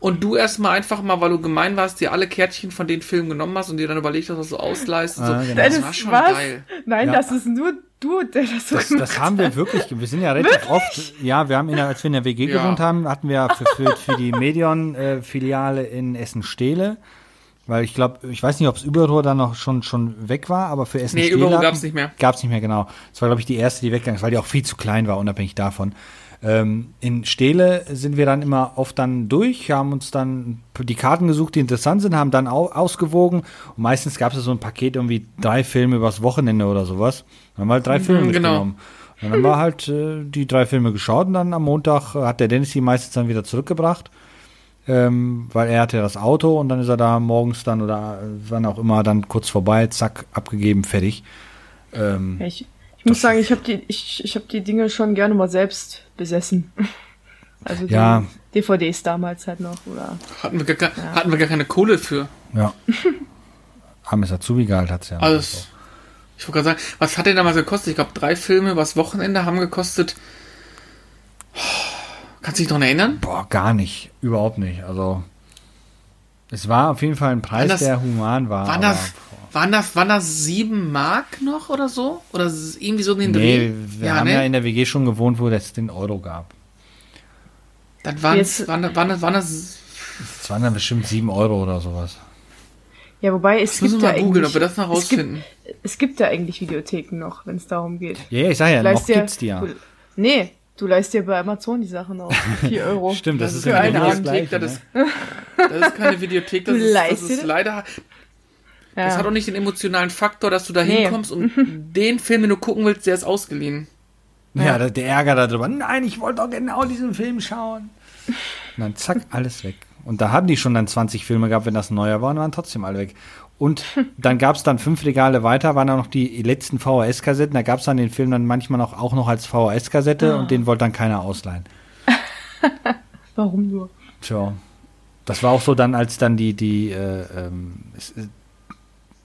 und du erstmal einfach mal, weil du gemein warst, dir alle Kärtchen von den Filmen genommen hast und dir dann überlegt hast, was du ausleihst. und so. Ah, genau. Das Das war ist schon was? geil. Nein, Ja. das ist nur du, der das so Das, gemacht das haben wir wirklich, wir sind ja relativ oft, ja, wir haben, in der, als wir in der WG Ja. gewohnt haben, hatten wir für, für, für die Medion-Filiale in Essen-Stehle, weil ich glaube, ich weiß nicht, ob es Überrohr dann noch schon, schon weg war, aber für Nee, Essen-Stehle Überrohr hatten- gab's nicht mehr. Gab's nicht mehr, genau. Das war, glaube ich, die erste, die weggegangen ist, weil die auch viel zu klein war, unabhängig davon. Ähm, in Stehle sind wir dann immer oft dann durch, haben uns dann die Karten gesucht, die interessant sind, haben dann au ausgewogen. Und meistens gab es so ein Paket, irgendwie drei Filme übers Wochenende oder sowas. Dann haben wir halt drei Filme genau. mitgenommen. Und dann haben wir halt äh, die drei Filme geschaut und dann am Montag äh, hat der Dennis die meistens dann wieder zurückgebracht. Ähm, weil er hatte das Auto und dann ist er da morgens dann oder äh, wann auch immer dann kurz vorbei, zack, abgegeben, fertig. Ähm, Ja, ich, ich muss sagen, ich habe die, ich, ich hab die Dinge schon gerne mal selbst besessen. Also die Ja. DVDs damals halt noch. Oder Hatten wir, gar, ke- hatten wir gar keine Kohle für. Ja. Armes Azubi-Gehalt hat's ja. noch. Also, ich wollte gerade sagen, was hat der damals gekostet? Ich glaube, drei Filme übers Wochenende haben gekostet. Kannst du dich noch erinnern? Boah, gar nicht. Überhaupt nicht. Also, es war auf jeden Fall ein Preis, das- der human war. Waren aber, das, waren das, waren das sieben Mark noch oder so? Oder irgendwie so in den nee, Dreh? wir haben ja in der WG schon gewohnt, wo es den Euro gab. Dann waren es, waren, das- waren, das- waren das, Es waren dann bestimmt 7 Euro oder sowas. Ja, wobei es das gibt ja mal googeln, eigentlich, ob wir das noch es gibt, rausfinden. es gibt ja eigentlich Videotheken noch, wenn es darum geht. Ja, ja, ich sag ja, Du noch dir- gibt's die ja. Du, nee, du leist dir bei Amazon die Sachen aus. 4 Euro. Stimmt, das, ist für ja einen genau das das, Ne? ist, das ist keine Videothek, das Du ist, das ist dir- leider, Ja. das hat auch nicht den emotionalen Faktor, dass du da Nee. hinkommst und den Film, den du gucken willst, der ist ausgeliehen. Ja, der, der Ärger darüber. Nein, ich wollte doch genau diesen Film schauen. Und dann zack, alles weg. Und da haben die schon dann 20 Filme gehabt, wenn das ein neuer war, und waren trotzdem alle weg. Und dann gab es dann fünf Regale weiter, waren dann noch die letzten VHS-Kassetten. Da gab es dann den Film dann manchmal noch, auch noch als VHS-Kassette und den wollte dann keiner ausleihen. Warum nur? Tja. Das war auch so dann, als dann die, die, äh, ähm, es, äh,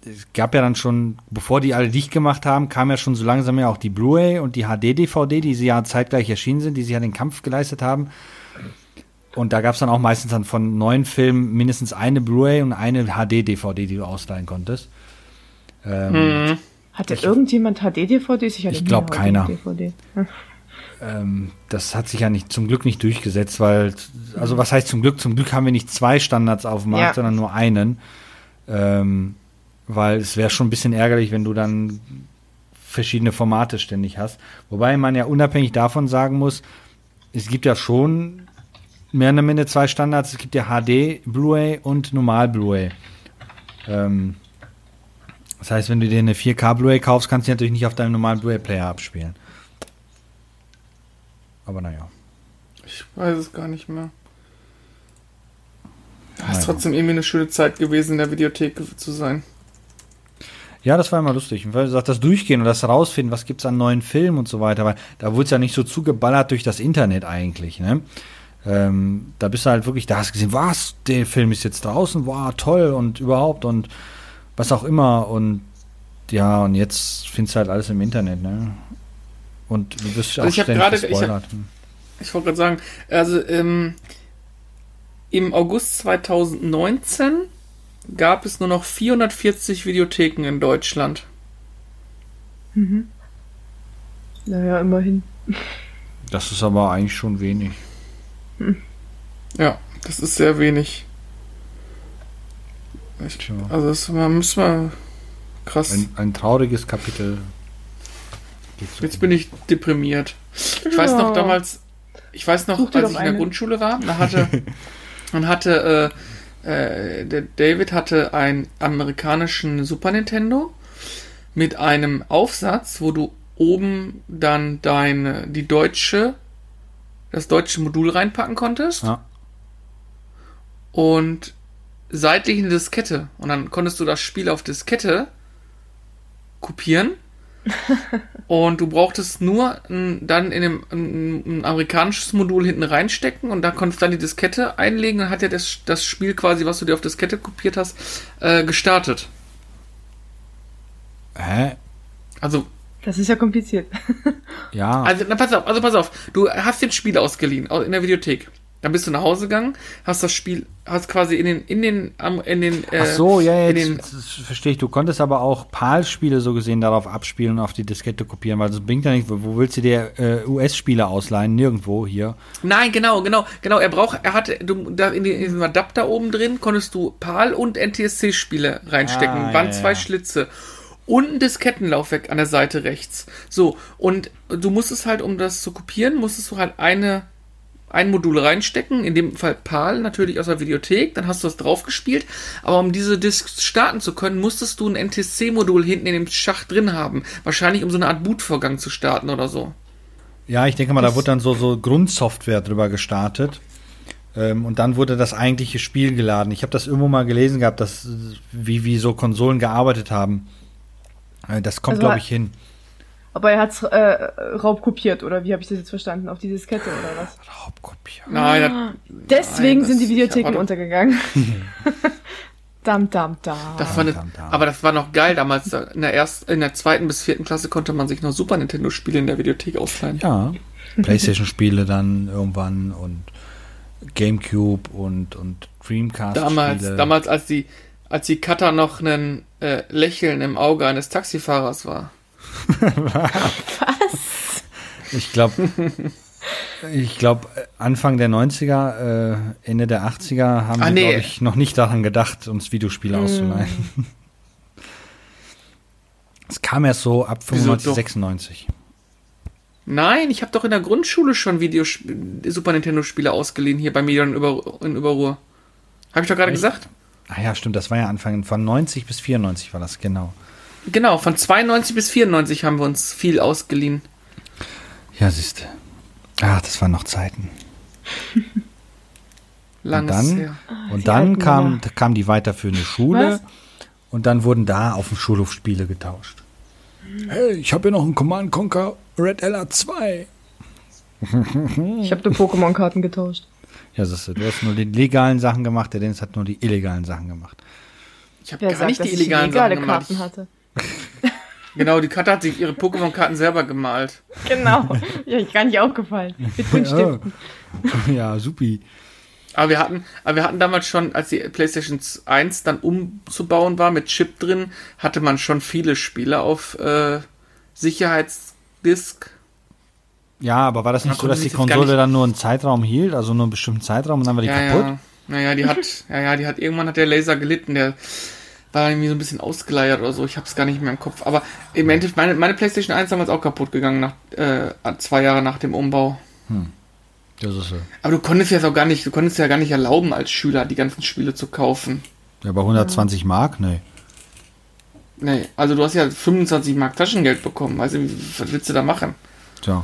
es gab ja dann schon, bevor die alle dicht gemacht haben, kam ja schon so langsam ja auch die Blu-ray und die HD-DVD, die sie ja zeitgleich erschienen sind, die sie ja den Kampf geleistet haben. Und da gab es dann auch meistens dann von neuen Filmen mindestens eine Blu-ray und eine HD-DVD, die du ausleihen konntest. Ähm, Hatte irgendjemand HD-DVDs? Ich, Ich nie glaub, eine keiner. DVD. ähm, das hat sich ja nicht zum Glück nicht durchgesetzt, weil, also was heißt zum Glück? Zum Glück haben wir nicht zwei Standards auf dem Markt, Ja. sondern nur einen. Ähm, weil es wäre schon ein bisschen ärgerlich, wenn du dann verschiedene Formate ständig hast. Wobei man ja unabhängig davon sagen muss, es gibt ja schon mehr oder minder zwei Standards. Es gibt ja HD Blu-ray und Normal Blu-ray. Ähm, Das heißt, wenn du dir eine 4K Blu-ray kaufst, kannst du die natürlich nicht auf deinem normalen Blu-ray-Player abspielen. Aber naja. Ich weiß es gar nicht mehr. Naja. ist trotzdem irgendwie eine schöne Zeit gewesen, in der Videothek zu sein. Ja, das war immer lustig. Und weil du sagst, das Durchgehen und das Rausfinden, was gibt's an neuen Filmen und so weiter, weil da wurde es ja nicht so zugeballert durch das Internet eigentlich, ne? Ähm, da bist du halt wirklich, da hast du gesehen, was, der Film ist jetzt draußen, wow, toll und überhaupt und was auch immer und ja, und jetzt findest du halt alles im Internet, ne? Und du wirst Also auch ich ständig gerade- ich hab- gespoilert. Hm. Ich wollte gerade sagen, also ähm, im August 2019 gab es nur noch 440 Videotheken in Deutschland. Naja, immerhin. Das ist aber eigentlich schon wenig. Ja, das ist sehr wenig. Ich, Tja. also das man muss mal krass. Ein, ein trauriges Kapitel. Geht so. Jetzt bin ich deprimiert. Ich weiß noch damals, ich weiß noch, Such als ich in der eine. Grundschule war, da hatte, man hatte, äh, äh, der David hatte einen amerikanischen Super Nintendo mit einem Aufsatz, wo du oben dann deine, die deutsche, das deutsche Modul reinpacken konntest Ja. und seitlich eine Diskette. Und dann konntest du das Spiel auf Diskette kopieren. und du brauchtest nur n, dann in dem ein, ein amerikanisches Modul hinten reinstecken und da konntest du dann die Diskette einlegen. Dann hat ja das, das Spiel quasi, was du dir auf Diskette kopiert hast, äh, gestartet. Hä? Also, Das ist ja kompliziert. Ja. also, na, pass auf, also pass auf. Du hast den Spiel ausgeliehen au- in der Videothek. Dann bist du nach Hause gegangen, hast das Spiel, hast quasi in den, in den, am- in den, äh, Ach so, ja, in jetzt, den, das verstehe ich. Du konntest aber auch PAL-Spiele so gesehen darauf abspielen und auf die Diskette kopieren, weil das bringt ja nicht. Wo wo willst du dir äh, US-Spiele ausleihen? Nirgendwo hier. Nein, genau, genau, genau. Er braucht, er hatte, du, da in, den- in diesem Adapter oben drin konntest du PAL und NTSC-Spiele reinstecken. Ah, waren ja, zwei ja. Schlitze. Und ein Diskettenlaufwerk an der Seite rechts. So, und du musstest halt, um das zu kopieren, musstest du halt eine, ein Modul reinstecken, in dem Fall PAL natürlich aus der Videothek, dann hast du das draufgespielt, aber um diese Disks starten zu können, musstest du ein NTSC-Modul hinten in dem Schacht drin haben. Wahrscheinlich um so eine Art Bootvorgang zu starten oder so. Ja, ich denke mal, da wurde dann so, so Grundsoftware drüber gestartet. Ähm, und dann wurde das eigentliche Spiel geladen. Ich habe das irgendwo mal gelesen gehabt, dass, wie, wie so Konsolen gearbeitet haben. Äh, das kommt, Also glaube hat- ich, hin. Aber er hat's äh, raubkopiert, oder wie habe ich das jetzt verstanden? Auf die Diskette oder was? Raubkopier. Nein, das, Deswegen Nein, sind die Videotheken aber- untergegangen. dam, dam, dam. Das war eine, Dam, dam. aber das war noch geil damals. In der ersten, in der zweiten bis vierten Klasse konnte man sich noch Super Nintendo Spiele in der Videothek ausleihen. Ja, Playstation-Spiele dann irgendwann und Gamecube und, und Dreamcast-Spiele. Damals, damals als die, als die Cutter noch ein äh, Lächeln im Auge eines Taxifahrers war. Ich glaube, ich glaube, Anfang der 90er, äh, Ende der 80er haben Ah, sie, nee. glaube ich, noch nicht daran gedacht, uns Videospiele auszuleihen. Es kam erst so ab Wieso 95, doch? 96. Nein, ich habe doch in der Grundschule schon Videos Super Nintendo Spiele ausgeliehen hier bei mir in, Über in Überruhr. Habe ich doch gerade gesagt? Ah ja, stimmt, das war ja Anfang von 90 bis 94 war das, genau. Genau, von 92 bis 94 haben wir uns viel ausgeliehen. Ja, siehste. Ah, das waren noch Zeiten. Langes dann- her. Und die dann kam, Männer. kam die weiterführende Schule Was? und dann wurden da auf dem Schulhof Spiele getauscht. Hey, ich habe hier noch einen Command Conquer Red Ella 2. Ich habe die Pokémon-Karten getauscht. Ja, siehst du, du hast nur die legalen Sachen gemacht, der Dennis hat nur die illegalen Sachen gemacht. Ich habe gar sagt, nicht die ich illegalen illegale Sachen gemacht. Karten hatte? Genau, die Cutter hat sich ihre Pokémon-Karten selber gemalt. Genau. Ja, gar nicht aufgefallen. Mit Buntstiften. ja, supi. Aber wir hatten, aber wir hatten damals schon, als die PlayStation 1 dann umzubauen war mit Chip drin, hatte man schon viele Spiele auf äh, Sicherheitsdisk. Ja, aber war das nicht so, dass die Konsole dann nur einen Zeitraum hielt, also nur einen bestimmten Zeitraum und dann war die Ja, kaputt? ja. Naja, die hat, ja, ja, die hat, irgendwann hat der Laser gelitten, der war irgendwie so ein bisschen ausgeleiert oder so, ich hab's gar nicht mehr im Kopf. Aber im Endeffekt, meine, meine PlayStation 1 damals auch kaputt gegangen, nach, äh, zwei Jahre nach dem Umbau. Das ist so. Aber du konntest ja auch gar nicht, du konntest ja gar nicht erlauben, als Schüler die ganzen Spiele zu kaufen. Ja, bei 120 Mark? Nee. Nee, also du hast ja 25 Mark Taschengeld bekommen. Weißt du, was willst du da machen? So.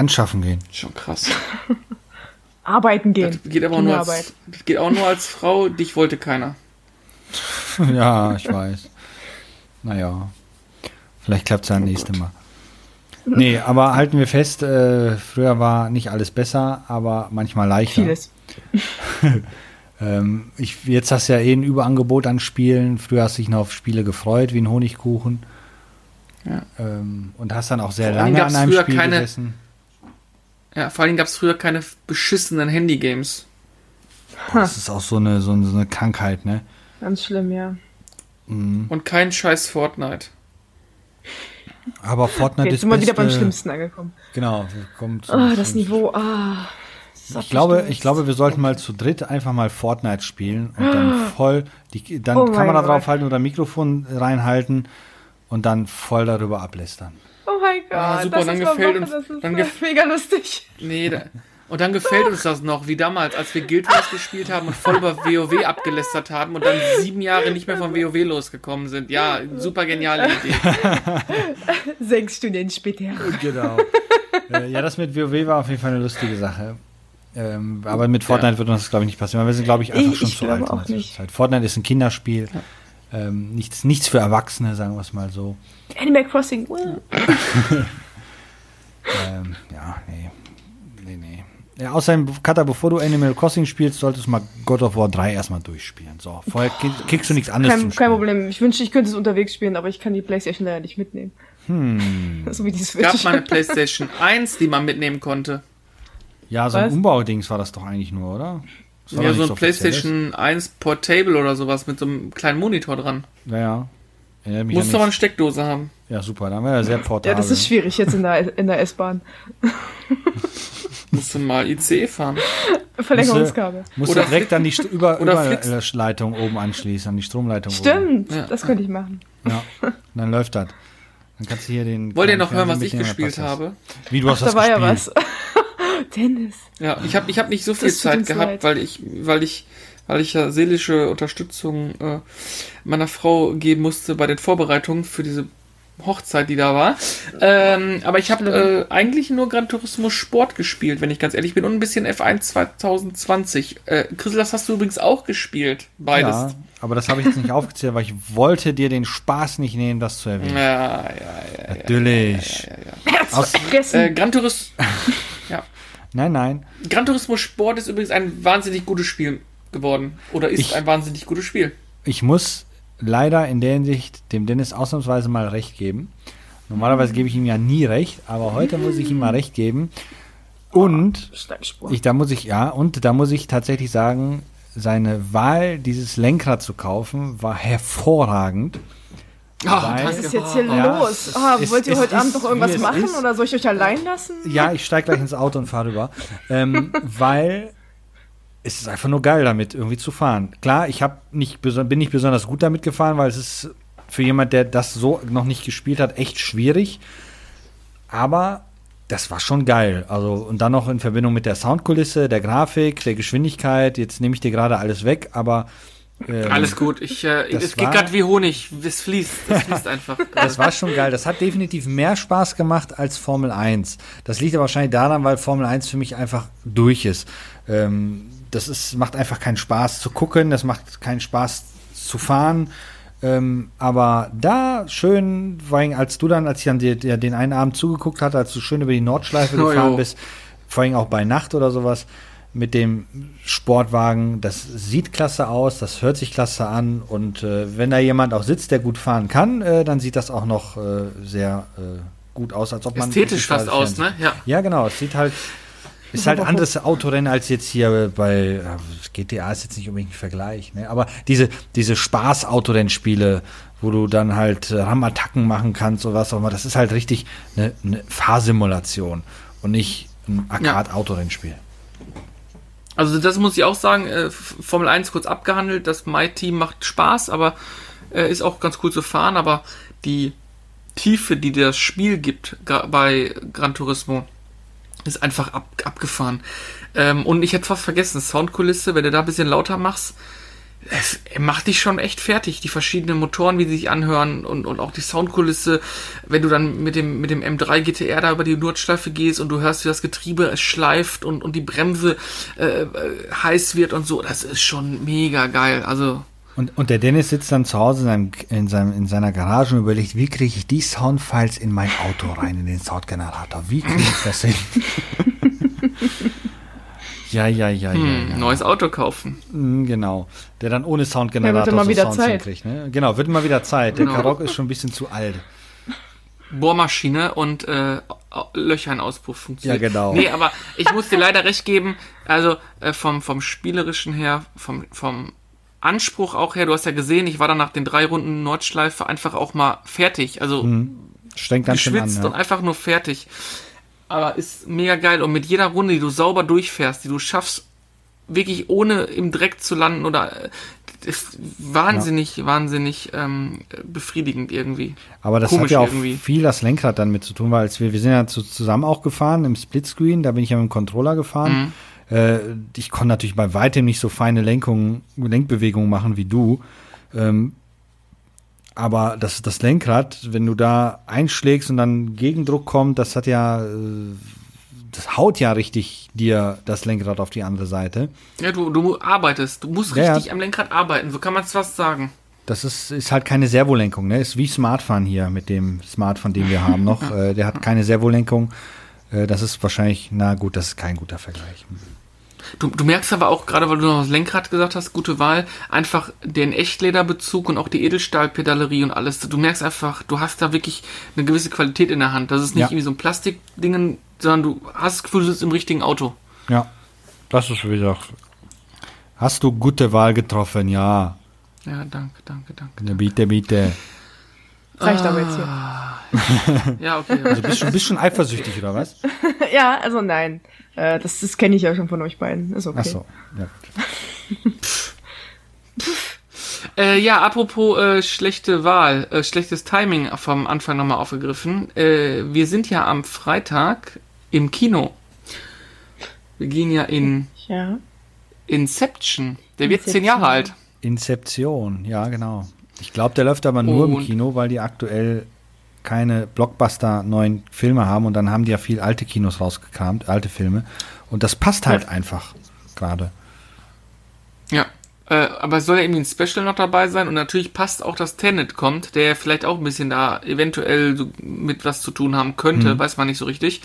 Anschaffen gehen. Schon krass. Arbeiten gehen. Das geht aber nur Kinderarbeit. als, das geht auch nur als Frau. Dich wollte keiner. ja, ich weiß. Naja. Vielleicht klappt es ja das nächste Mal. Nee, aber halten wir fest, äh, früher war nicht alles besser, aber manchmal leichter. Vieles. Ähm, ich, jetzt hast du ja eh ein Überangebot an Spielen. Früher hast du dich noch auf Spiele gefreut, wie ein Honigkuchen. Ja. Ähm, und hast dann auch sehr lange an einem früher Spiel keine- gesessen. Ja, vor allem gab es früher keine beschissenen Handygames. Das ist auch so eine, so eine, so eine Krankheit, ne? Ganz schlimm, ja. Mhm. Und kein scheiß Fortnite. Aber Fortnite Jetzt ist sind wir wieder beim Schlimmsten angekommen. Genau, wir kommen zum Oh, das Niveau, ah. Ich glaube, ich glaube, wir sollten mal zu dritt einfach mal Fortnite spielen und dann voll die dann Oh Kamera draufhalten oder Mikrofon reinhalten und dann voll darüber ablästern. Oh mein Gott, Ah, super, das dann gefällt uns- das ist dann mega lustig. Nee, da, und dann gefällt uns das noch, wie damals, als wir Guild Wars gespielt haben und voll über WoW abgelästert haben und dann sieben Jahre nicht mehr von WoW losgekommen sind. Ja, super geniale Idee. Sechs Stunden später. Genau. äh, ja, das mit WoW war auf jeden Fall eine lustige Sache. Ähm, aber mit Fortnite wird uns das, glaube ich, nicht passieren, weil wir sind, glaube ich, einfach Ich- schon ich zu alt. in auch der nicht. Zwischenzeit. Fortnite ist ein Kinderspiel. Ähm, nichts, nichts für Erwachsene, sagen wir es mal so. Animal Crossing. wow. Ähm, ja, nee. Nee, nee. Ja, außerdem, Katha, bevor du Animal Crossing spielst, solltest du mal God of War 3 erstmal durchspielen. So, vorher kriegst du nichts anderes Kein, zum kein. Problem. Ich wünschte, ich könnte es unterwegs spielen, aber ich kann die Playstation leider nicht mitnehmen. Hm. So wie die Es gab Switch. mal eine Playstation 1, die man mitnehmen konnte. Ja, so ein? Umbaudings war das doch eigentlich nur, oder? Das Ja, doch so ein. PlayStation 1 Portable oder sowas mit so einem kleinen Monitor dran. Ja, ja. Erinnert mich Musste ja, aber eine. Steckdose haben. ja, super, dann wäre ja sehr portabel. ja, das ist schwierig jetzt in der, in der S-Bahn. Musste mal ICE fahren. Verlängerungskabel. Musst Oder du direkt an die St über. Überleitung oben anschließen, an die Stromleitung Stimmt, Ja. das könnte ich machen. oben. Ja, dann läuft das. Dann kannst du hier den. Wollt ihr noch hören, was ich dann gespielt das. habe? Wie, du hast Da was war ja gespielt? was. Dennis. Ja, ich habe ich hab nicht so viel Das Zeit gehabt, leid. weil ich, weil ich, weil ich ja seelische Unterstützung äh, meiner Frau geben musste bei den Vorbereitungen für diese Hochzeit, die da war. Ähm, aber ich habe äh, eigentlich nur Gran Turismo Sport gespielt, wenn ich ganz ehrlich bin, und ein bisschen F1 2020. Äh, Chrisel, das hast du übrigens auch gespielt, beides. Ja, aber das habe ich jetzt nicht aufgezählt, weil ich wollte dir den Spaß nicht nehmen, das zu erwähnen. Ja, ja, ja. ja, Natürlich. Herz Aus-. Äh, Gran, Turis ja. Nein, nein. Gran Turismo Sport ist übrigens ein wahnsinnig gutes Spiel geworden. Oder ist Ich- ein wahnsinnig gutes Spiel. Ich muss leider in der Hinsicht dem Dennis ausnahmsweise mal recht geben. Normalerweise gebe ich ihm ja nie recht, aber heute muss ich ihm mal recht geben. Und Steigspur. ich, da muss ich, ja, und da muss ich tatsächlich sagen, seine Wahl, dieses Lenkrad zu kaufen, war hervorragend. Oh, Weil- Was ist jetzt hier Ja, los? Ah, es- wollt ihr heute Abend noch irgendwas machen ist. oder soll ich euch allein lassen? Ja, ich steige gleich ins Auto und fahre rüber. Ähm, weil es ist einfach nur geil, damit irgendwie zu fahren. Klar, ich hab nicht, bin nicht besonders gut damit gefahren, weil es ist für jemand, der das so noch nicht gespielt hat, echt schwierig. Aber das war schon geil. Also, und dann noch in Verbindung mit der Soundkulisse, der Grafik, der Geschwindigkeit. Jetzt nehme ich dir gerade alles weg, aber. Ähm, Alles gut. Ich, äh, es geht war- gerade wie Honig. Es fließt. Es fließt einfach. Das war schon geil. Das hat definitiv mehr Spaß gemacht als Formel 1. Das liegt aber wahrscheinlich daran, weil Formel 1 für mich einfach durch ist. Ähm, das ist, macht einfach keinen Spaß zu gucken, das macht keinen Spaß zu fahren. Ähm, aber da schön, vor allem als du dann, als ich dann dir, dir den einen Abend zugeguckt hatte, als du schön über die Nordschleife Oh, gefahren jo. bist, vor allem auch bei Nacht oder sowas, mit dem Sportwagen, das sieht klasse aus, das hört sich klasse an und äh, wenn da jemand auch sitzt, der gut fahren kann, äh, dann sieht das auch noch äh, sehr äh, gut aus, als ob man Ästhetisch fast aus, ne? Ja. Ja, genau, es sieht halt ist halt anderes Autorennen als jetzt hier bei ja, GTA ist jetzt nicht unbedingt ein Vergleich, ne? Aber diese diese Spaß Autorennspiele, wo du dann halt äh, Ramattacken machen kannst oder was auch immer, das ist halt richtig eine, eine Fahrsimulation und nicht ein Arcade Autorennspiel. Also das muss ich auch sagen, äh, Formel 1 kurz abgehandelt, das My-Team macht Spaß, aber äh, ist auch ganz cool zu fahren, aber die Tiefe, die das Spiel gibt bei Gran Turismo, ist einfach ab, abgefahren. Ähm, und ich hätte fast vergessen, Soundkulisse, wenn du da ein bisschen lauter machst, es macht dich schon echt fertig, die verschiedenen Motoren, wie sie sich anhören und, und auch die Soundkulisse, wenn du dann mit dem, mit dem M3 GTR da über die Nordschleife gehst und du hörst, wie das Getriebe es schleift und, und die Bremse äh, äh, heiß wird und so, das ist schon mega geil. Also. Und, und der Dennis sitzt dann zu Hause in, seinem, in, seinem, in seiner Garage und überlegt, wie kriege ich die Soundfiles in mein Auto rein, in den Soundgenerator? Wie kriege ich das hin? Ja, ja, ja, hm, ja, ja. Neues Auto kaufen. Mm, Genau. Der dann ohne Soundgenerator Ja, wird mal so wieder Sounds Zeit. hinkriegt. Ne? Genau, wird mal wieder Zeit. Der Genau. Karok ist schon ein bisschen zu alt. Bohrmaschine und äh, Löcher in Auspuff funktioniert. Ja, genau. Nee, aber ich muss dir leider recht geben, also äh, vom, vom spielerischen her, vom, vom Anspruch auch her, du hast ja gesehen, ich war dann nach den drei Runden Nordschleife einfach auch mal fertig. Also Strengt ganz schön an. geschwitzt und Ja. einfach nur fertig. Aber ist mega geil. Und mit jeder Runde, die du sauber durchfährst, die du schaffst, wirklich ohne im Dreck zu landen oder äh, ist wahnsinnig, wahnsinnig ähm, befriedigend irgendwie. Aber das Komisch hat ja auch irgendwie. viel das Lenkrad dann mit zu tun, weil als wir, wir sind ja zu, zusammen auch gefahren im Splitscreen, da bin ich ja mit dem Controller gefahren. Mhm. Äh, ich konnte natürlich bei weitem nicht so feine Lenkungen, Lenkbewegungen machen wie du. Ähm, aber das, das Lenkrad, wenn du da einschlägst und dann Gegendruck kommt, das hat ja, äh, das haut ja richtig dir das Lenkrad auf die andere Seite. Ja, du, du arbeitest. Du musst Ja, ja. richtig am Lenkrad arbeiten. So kann man es fast sagen. Das ist, ist halt keine Servolenkung, ne? Ist wie Smartphone hier mit dem Smartphone, den wir haben noch. Äh, der hat keine Servolenkung. Äh, das ist wahrscheinlich, na gut, das ist kein guter Vergleich. Du, du merkst aber auch, gerade weil du noch das Lenkrad gesagt hast, gute Wahl, einfach den Echtlederbezug und auch die Edelstahlpedalerie und alles. Du merkst einfach, du hast da wirklich eine gewisse Qualität in der Hand. Das ist nicht Ja. irgendwie so ein Plastikdingen, sondern du hast das Gefühl, du sitzt im richtigen Auto. Ja, das ist wie gesagt. Hast du gute Wahl getroffen? Ja. Ja, danke, danke, danke. Ne, Bitte, bitte. Reicht aber jetzt hier. Ja, okay. Also bist du bist schon eifersüchtig, oder was? Ja, also nein. Äh, das das kenne ich ja schon von euch beiden. Ist okay. Ach so. Ja. Äh, ja, apropos äh, schlechte Wahl, äh, schlechtes Timing vom Anfang nochmal aufgegriffen. Äh, wir sind ja am Freitag im Kino. Wir gehen ja in Ja. Inception. Der wird zehn Jahre alt. Inception, ja, genau. Ich glaube, der läuft aber nur im Und- Kino, weil die aktuell keine Blockbuster neuen Filme haben und dann haben die ja viel alte Kinos rausgekramt, alte Filme. Und das passt halt einfach gerade. Ja. Äh, aber es soll ja irgendwie ein Special noch dabei sein und natürlich passt auch, dass Tenet kommt, der vielleicht auch ein bisschen da eventuell so mit was zu tun haben könnte, weiß man nicht so richtig.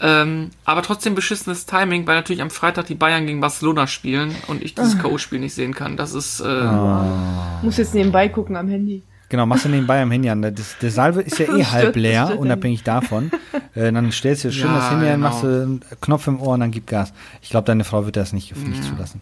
Ähm, aber trotzdem beschissenes Timing, weil natürlich am Freitag die Bayern gegen Barcelona spielen und ich dieses K.O.-Spiel nicht sehen kann. Das ist, äh, Muss jetzt nebenbei gucken am Handy. Genau, machst du nebenbei am Handy an. Das, der Salve ist ja eh halb leer, unabhängig davon. Äh, dann stellst du schön Ja, das Handy an, genau. machst du einen Knopf im Ohr und dann gib Gas. Ich glaube, deine Frau wird das nicht, nicht zulassen.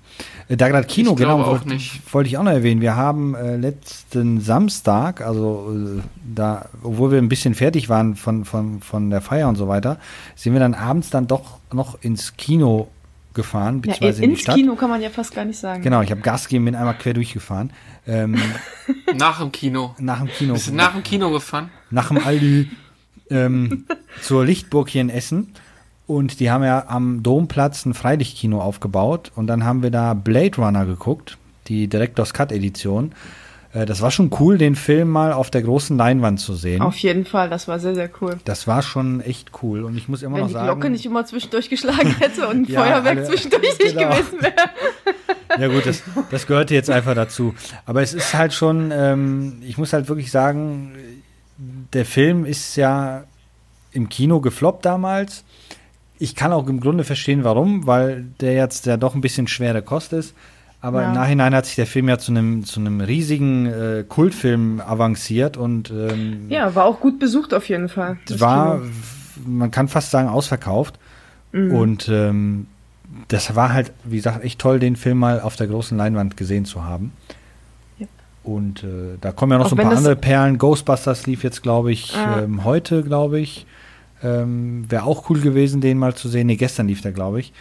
Äh, da gerade Kino, Ich genau, wollte nicht. wollte ich auch noch erwähnen. Wir haben äh, letzten Samstag, also äh, da, obwohl wir ein bisschen fertig waren von, von, von der Feier und so weiter, sind wir dann abends dann doch noch ins Kino gefahren, Ja, beziehungsweise in die ins Stadt. Kino kann man ja fast gar nicht sagen. Genau, ich habe Gas gegeben, bin einmal quer durchgefahren. Ähm, nach dem Kino. nach dem Kino. Bist du nach dem Kino gefahren? nach dem Aldi ähm, zur Lichtburg hier in Essen. Und die haben ja am Domplatz ein Freilichtkino aufgebaut. Und dann haben wir da Blade Runner geguckt, die Director's Cut Edition. Äh, das war schon cool, den Film mal auf der großen Leinwand zu sehen. Auf jeden Fall, das war sehr, sehr cool. Das war schon echt cool. Und ich muss immer Wenn noch die sagen. Glocke nicht immer zwischendurch geschlagen hätte und ein Ja, Feuerwerk alle- zwischendurch nicht genau. gewesen wäre. Ja gut, das, das gehörte jetzt einfach dazu. Aber es ist halt schon, ähm, ich muss halt wirklich sagen, der Film ist ja im Kino gefloppt damals. Ich kann auch im Grunde verstehen, warum, weil der jetzt ja doch ein bisschen schwere Kost ist. Aber Ja. im Nachhinein hat sich der Film ja zu einem zu einem riesigen äh, Kultfilm avanciert und ähm, Ja, war auch gut besucht auf jeden Fall. war, Kino. man kann fast sagen, ausverkauft. Mhm. Und ähm, das war halt, wie gesagt, echt toll, den Film mal auf der großen Leinwand gesehen zu haben. Yep. Und äh, da kommen ja noch Auch so ein paar andere Perlen. Ghostbusters lief jetzt, glaube ich, Ah. ähm, heute, glaube ich. Ähm, Wäre auch cool gewesen, den mal zu sehen. Nee, gestern lief der, glaube ich.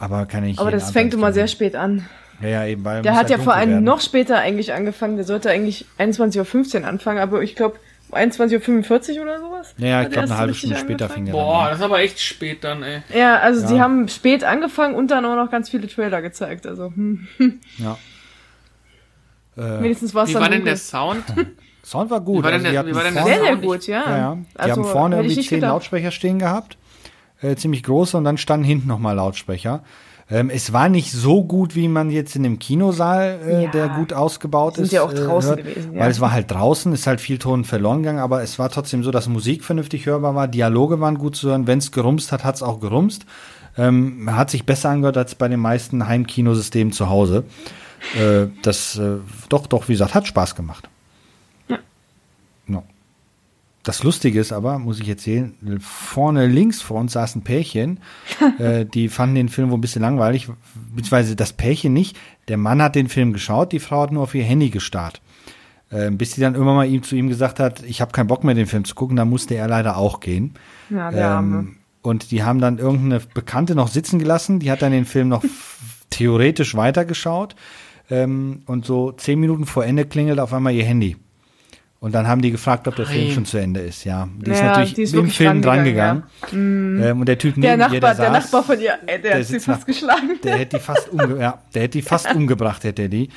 Aber kann ich Aber das fängt immer sehr spät an. Ja, ja, eben, weil Der hat ja halt vor dunkel allem werden. noch später eigentlich angefangen. Der sollte eigentlich 21.15 Uhr anfangen, aber ich glaube 21.45 Uhr oder sowas. Ja, ja, ich glaube, eine halbe Stunde später angefangen. fing der Boah, dann das ist aber echt spät dann, ey. Ja, also Ja. sie haben spät angefangen und dann auch noch ganz viele Trailer gezeigt. Also, hm. an. Ja. Wenigstens war es Wie dann war denn der. Sound? Sound war gut. Wie war denn also der- hatten wie war denn der Sehr, sehr Sound? gut, ja. Ja, ja. Die Also, haben vorne irgendwie zehn gedacht. Lautsprecher stehen gehabt. Äh, ziemlich große und dann standen hinten nochmal Lautsprecher. Ähm, es war nicht so gut, wie man jetzt in dem Kinosaal, äh, Ja. der gut ausgebaut Sind ist. ja auch äh, draußen hört, gewesen, ja. Weil es war halt draußen, ist halt viel Ton verloren gegangen, aber es war trotzdem so, dass Musik vernünftig hörbar war, Dialoge waren gut zu hören. Wenn es gerumst hat, hat es auch gerumst. Ähm, hat sich besser angehört als bei den meisten Heimkinosystemen zu Hause. Äh, das, äh, doch, doch, wie gesagt, hat Spaß gemacht. Das Lustige ist aber, muss ich erzählen, vorne links vor uns saß ein Pärchen, äh, die fanden den Film wohl ein bisschen langweilig, beziehungsweise das Pärchen nicht. Der Mann hat den Film geschaut, die Frau hat nur auf ihr Handy gestarrt. Äh, bis sie dann irgendwann mal ihm zu ihm gesagt hat, ich habe keinen Bock mehr, den Film zu gucken, da musste er leider auch gehen. Ja, der Arme. Ähm, und die haben dann irgendeine Bekannte noch sitzen gelassen, die hat dann den Film noch theoretisch weitergeschaut. Ähm, und so zehn Minuten vor Ende klingelt auf einmal ihr Handy. Und dann haben die gefragt, ob der Film Nein. schon zu Ende ist. Ja, die ist Ja, natürlich die ist im Film drangegangen, drangegangen. Ähm, und der Typ Der neben ihr, Nachbar, der, der, saß, Nachbar von ihr, äh, der, der hat sie fast nach- geschlagen. der hätte die fast umge ja, der hätte die fast umgebracht, hätte er die.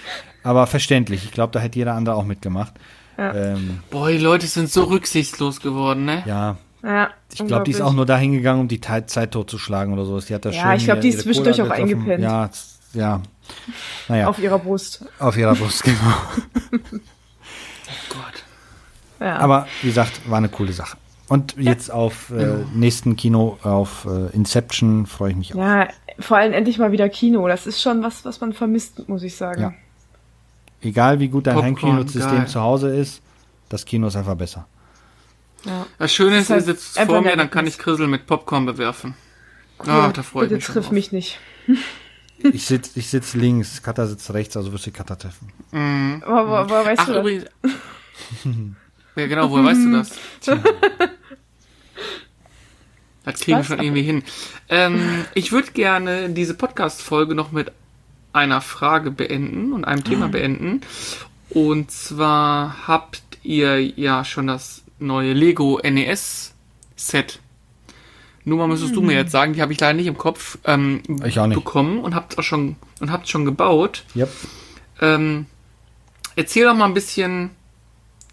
Aber verständlich. Ich glaube, da hätte jeder andere auch mitgemacht. Ja. Ähm, Boah, die Leute sind so rücksichtslos geworden, ne? ja, Ja, ich glaube, die ist auch nur da hingegangen, um die Te- Zeit totzuschlagen oder sowas. Die hat da Ja, schön ich glaub, die ist zwischendurch auch eingepennt. Ja, ja. Naja, auf, auf ihrer Brust. ihrer Brust, genau. Gott. Ja. Aber wie gesagt, war eine coole Sache. Und jetzt auf äh, nächsten Kino, auf äh, Inception, freue ich mich auch. ja, vor allem endlich mal wieder Kino. Das ist schon was, was man vermisst, muss ich sagen. Ja. Egal wie gut dein Heimkinosystem zu Hause ist, das Kino ist einfach besser. Ja. Das Schöne ist, ihr sitzt vor mir, dann kann ich Krissel mit Popcorn bewerfen. Cool. Ah, da freue ich Bitte mich schon triff mich nicht. Ich sitze ich sitz links, Katha sitzt rechts, also wirst du Katha treffen. Mhm. Aber, aber, aber weißt Ach, du, übrigens. ja, genau, woher weißt du das? Das kriegen wir schon irgendwie hin. Ähm, ich würde gerne diese Podcast-Folge noch mit einer Frage beenden und einem Ah. Thema beenden. Und zwar habt ihr ja schon das neue Lego NES-Set. Nur mal müsstest du mir jetzt sagen, die habe ich leider nicht im Kopf ähm, bekommen und habt auch schon und habt schon gebaut. Yep. Ähm, erzähl doch mal ein bisschen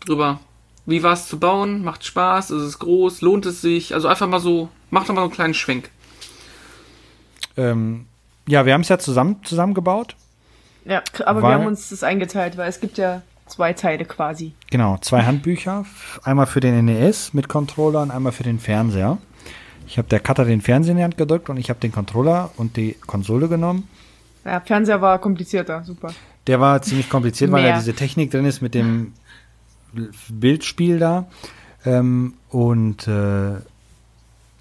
drüber. Wie war es zu bauen? Macht Spaß? Ist es groß? Lohnt es sich? Also einfach mal so, mach doch mal so einen kleinen Schwenk. Ähm, ja, wir haben es ja zusammen zusammengebaut. Ja, aber Weil- wir haben uns das eingeteilt, weil es gibt ja zwei Teile quasi. Genau, zwei Handbücher. Einmal für den NES mit Controller und einmal für den Fernseher. Ich habe der Cutter den Fernseher in die Hand gedrückt und ich habe den Controller und die Konsole genommen. Ja, Fernseher war komplizierter, super. Der war ziemlich kompliziert, weil da diese Technik drin ist mit dem Bildspiel da. Ähm, und äh,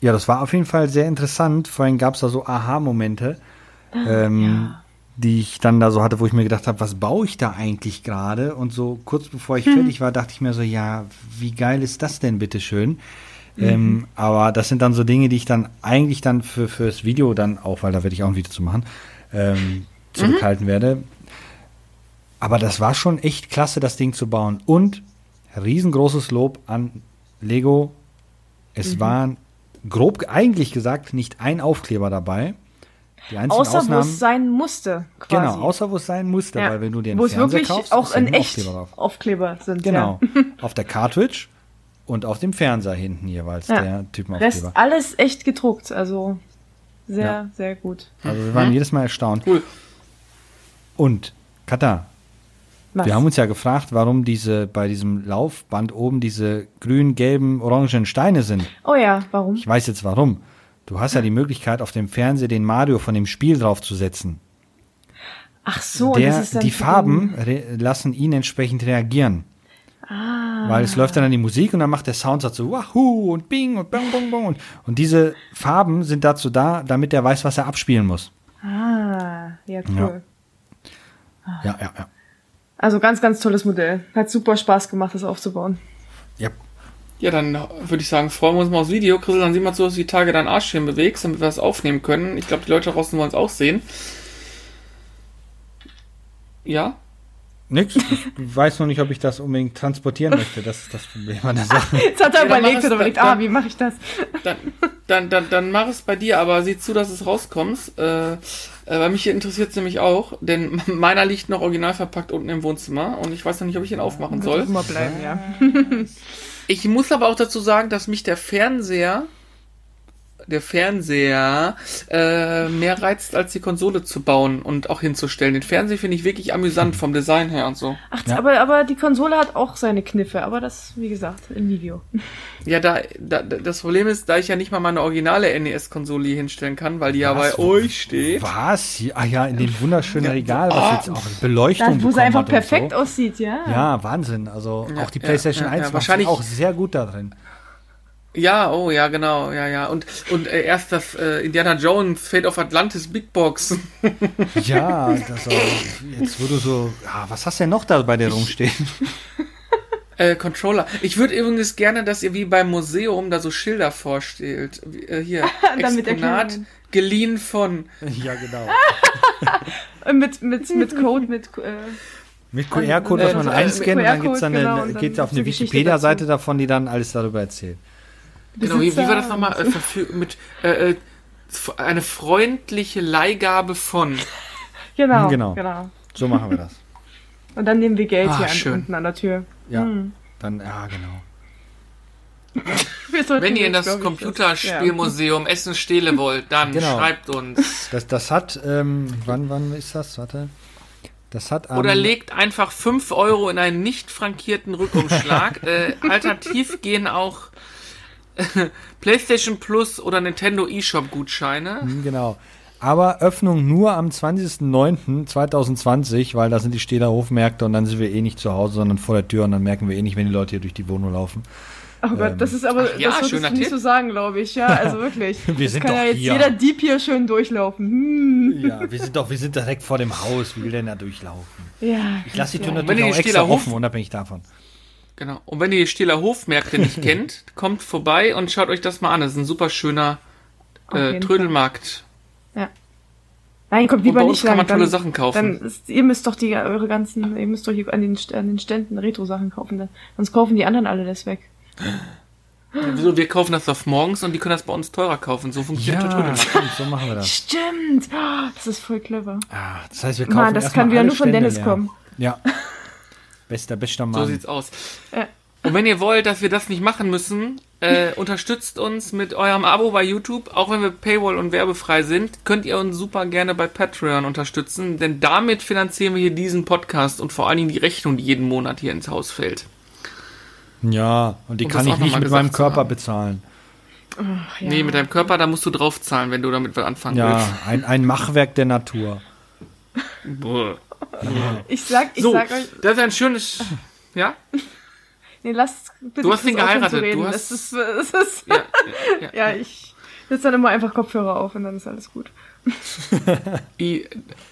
ja, das war auf jeden Fall sehr interessant. Vorhin gab es da so Aha-Momente, ähm, die ich dann da so hatte, wo ich mir gedacht habe, was baue ich da eigentlich gerade? Und so kurz bevor ich fertig war, dachte ich mir so, ja, wie geil ist das denn, bitteschön? Ähm, aber das sind dann so Dinge, die ich dann eigentlich dann für fürs Video dann auch, weil da werde ich auch ein Video zu machen, ähm, zurückhalten werde. Aber das war schon echt klasse, das Ding zu bauen. Und riesengroßes Lob an Lego. Es waren grob eigentlich gesagt nicht ein Aufkleber dabei. Die einzigen Außer wo Ausnahmen. es sein musste, quasi. Genau, außer wo es sein musste, Ja. weil wenn du den Wo es Fernseher wirklich kaufst, auch in ein echt Aufkleber drauf. Aufkleber sind. Genau. Ja. auf der Cartridge und auf dem Fernseher hinten jeweils Ja. der Rest Typenaufkleber. alles echt gedruckt, also sehr, Ja. sehr gut. Also wir waren jedes Mal erstaunt. Cool. Und Kata, Was? wir haben uns ja gefragt, warum diese bei diesem Laufband oben diese grün, gelben, orangen Steine sind. oh ja, warum? Ich weiß jetzt warum. Du hast ja die Möglichkeit, auf dem Fernseher den Mario von dem Spiel draufzusetzen. Ach so, und Der, das ist dann die Farben lassen ihn entsprechend reagieren. Ah. Weil es läuft dann an die Musik und dann macht der Soundsatz so Wahoo und Bing und Bong Bong Bong. Und, und diese Farben sind dazu da, damit er weiß, was er abspielen muss. Ah, ja, cool. Ja. Ja, ja, ja. Also ganz, ganz tolles Modell. Hat super Spaß gemacht, das aufzubauen. ja. Ja, dann würde ich sagen, freuen wir uns mal aufs Video. Chris, dann sehen wir zu, dass du die Tage deinen Arschschirm bewegst, damit wir das aufnehmen können. Ich glaube, die Leute draußen wollen es auch sehen. Ja? Nix. Ich weiß noch nicht, ob ich das unbedingt transportieren möchte. Das ist das Problem an der Sache. Jetzt hat er Ja, überlegt es und überlegt, dann- ah, wie mache ich das? Dann, dann, dann, dann mach es bei dir, aber sieh zu, dass es rauskommst. Äh, äh, weil mich interessiert es nämlich auch, denn meiner liegt noch original verpackt unten im Wohnzimmer und ich weiß noch nicht, ob ich ihn aufmachen Soll soll. immer bleiben, ja. Ich muss aber auch dazu sagen, dass mich der Fernseher, der Fernseher, äh, mehr reizt, als die Konsole zu bauen und auch hinzustellen. Den Fernseher finde ich wirklich amüsant vom Design her und so. Ach, Ja. aber, aber die Konsole hat auch seine Kniffe, aber das, wie gesagt, im Video. Ja, da, da, das Problem ist, da ich ja nicht mal meine originale NES-Konsole hier hinstellen kann, weil die ja bei Was? euch steht. Was? Ah ja, in dem wunderschönen Ja. Regal, was Ah. jetzt auch Beleuchtung Da, wo sie einfach perfekt so. aussieht, ja. Ja, Wahnsinn. Also Ja, auch die ja, PlayStation ja, 1 ja, macht wahrscheinlich- auch sehr gut da drin. Ja, oh ja, genau, ja, ja. Und, und äh, erst das äh, Indiana Jones Fate of Atlantis Big Box. Ja, das auch, jetzt wo du so, ja, was hast du denn noch da bei dir rumstehen? äh, Controller. Ich würde übrigens gerne, dass ihr wie beim Museum da so Schilder vorstellt. Wie, Äh, hier, Damit Exponat geliehen von. ja, genau. Mit, mit, mit Code, mit, äh, Mit QR-Code, was Äh, man äh, einscannt und dann gibt's dann eine, genau, geht's auf eine Wikipedia-Seite davon, die dann alles darüber erzählt. Genau, wie, wie war das nochmal? Äh, mit äh, äh, eine freundliche Leihgabe von. genau, Genau. genau. So machen wir das. Und dann nehmen wir Geld Ah, hier an, schön. unten an der Tür. Ja, Hm. dann, ja, genau. Wenn ihr in das Computerspielmuseum Essen Stehle wollt, dann Genau. schreibt uns. Das, das hat, ähm, wann, wann ist das? Warte. Das hat am, Oder legt einfach 5 Euro in einen nicht frankierten Rückumschlag. äh, alternativ gehen auch äh, PlayStation Plus oder Nintendo eShop Gutscheine. Hm, Genau. Aber Öffnung nur am 20.09.2020, weil da sind die Städter Hofmärkte und dann sind wir eh nicht zu Hause, sondern vor der Tür und dann merken wir eh nicht, wenn die Leute hier durch die Wohnung laufen. Oh Gott, das ist aber, Ach ja, das schöner du nicht Tipp. so sagen, glaube ich. Ja, also wirklich. Wir das sind kann doch ja jetzt hier. jeder Dieb hier schön durchlaufen. Hm. Ja, wir sind doch, wir sind direkt vor dem Haus. Wie will denn da durchlaufen? Ja. Ich lasse die Tür natürlich auch extra Hof- offen, unabhängig davon. Genau. Und wenn ihr die Stehler Hofmärkte nicht kennt, kommt vorbei und schaut euch das mal an. Das ist ein super schöner äh, Trödelmarkt. Nein, kommt Und lieber bei nicht uns kann lang. man tolle dann, Sachen kaufen. Dann ist, ihr müsst doch die eure ganzen, ihr müsst doch hier an den, an den Ständen Retro-Sachen kaufen. Dann. Sonst kaufen die anderen alle das weg. Wieso? Wir kaufen das auf morgens und die können das bei uns teurer kaufen. So funktioniert der Ja, Trödelmarkt. stimmt, so machen wir das. Stimmt! Oh, das ist voll clever. Ah, das heißt, wir kaufen Mann, das kann wieder nur von Stände Dennis leer. kommen. Ja. Bester, bester Mann. So sieht's aus. Ja. Und wenn ihr wollt, dass wir das nicht machen müssen, äh, unterstützt uns mit eurem Abo bei YouTube. Auch wenn wir Paywall und werbefrei sind, könnt ihr uns super gerne bei Patreon unterstützen, denn damit finanzieren wir hier diesen Podcast und vor allen Dingen die Rechnung, die jeden Monat hier ins Haus fällt. Ja, und die Um kann ich nicht mit meinem Körper haben. bezahlen. Ach, ja. Nee, mit deinem Körper, da musst du draufzahlen, wenn du damit was anfangen Ja, willst. ein, ein Machwerk der Natur. Boah. Ich sag, ich So, sag euch, das ist ein schönes. Ja? nee, lasst bitte Du hast ihn geheiratet, Zu reden. du das hast- ist, das ist, Ja, ja, ja. ja, ich setze dann immer einfach Kopfhörer auf und dann ist alles gut.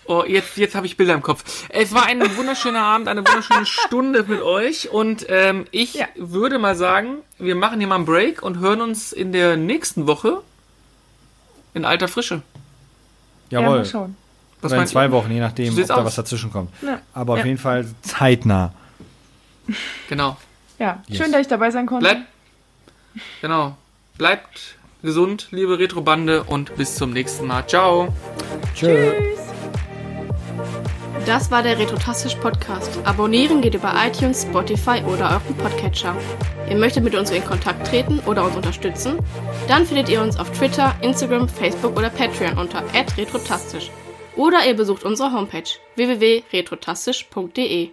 Oh, jetzt, jetzt habe ich Bilder im Kopf. Es war ein wunderschöner Abend, eine wunderschöne Stunde mit euch und ähm, ich Ja. würde mal sagen, wir machen hier mal einen Break und hören uns in der nächsten Woche in alter Frische. Ja, Jawohl. mal schauen. Was Oder in zwei ihr? Wochen, je nachdem, ob da aus. was dazwischen kommt. Ja. Aber auf Ja. jeden Fall zeitnah. Genau. Ja, Yes. schön, dass ich dabei sein konnte. Bleibt, genau. Bleibt gesund, liebe Retrobande und bis zum nächsten Mal. Ciao. Tschüss. Das war der Retrotastisch Podcast. Abonnieren geht über iTunes, Spotify oder euren Podcatcher. Ihr möchtet mit uns in Kontakt treten oder uns unterstützen? Dann findet ihr uns auf Twitter, Instagram, Facebook oder Patreon unter retrotastisch. Oder ihr besucht unsere Homepage www.retrotastisch.de.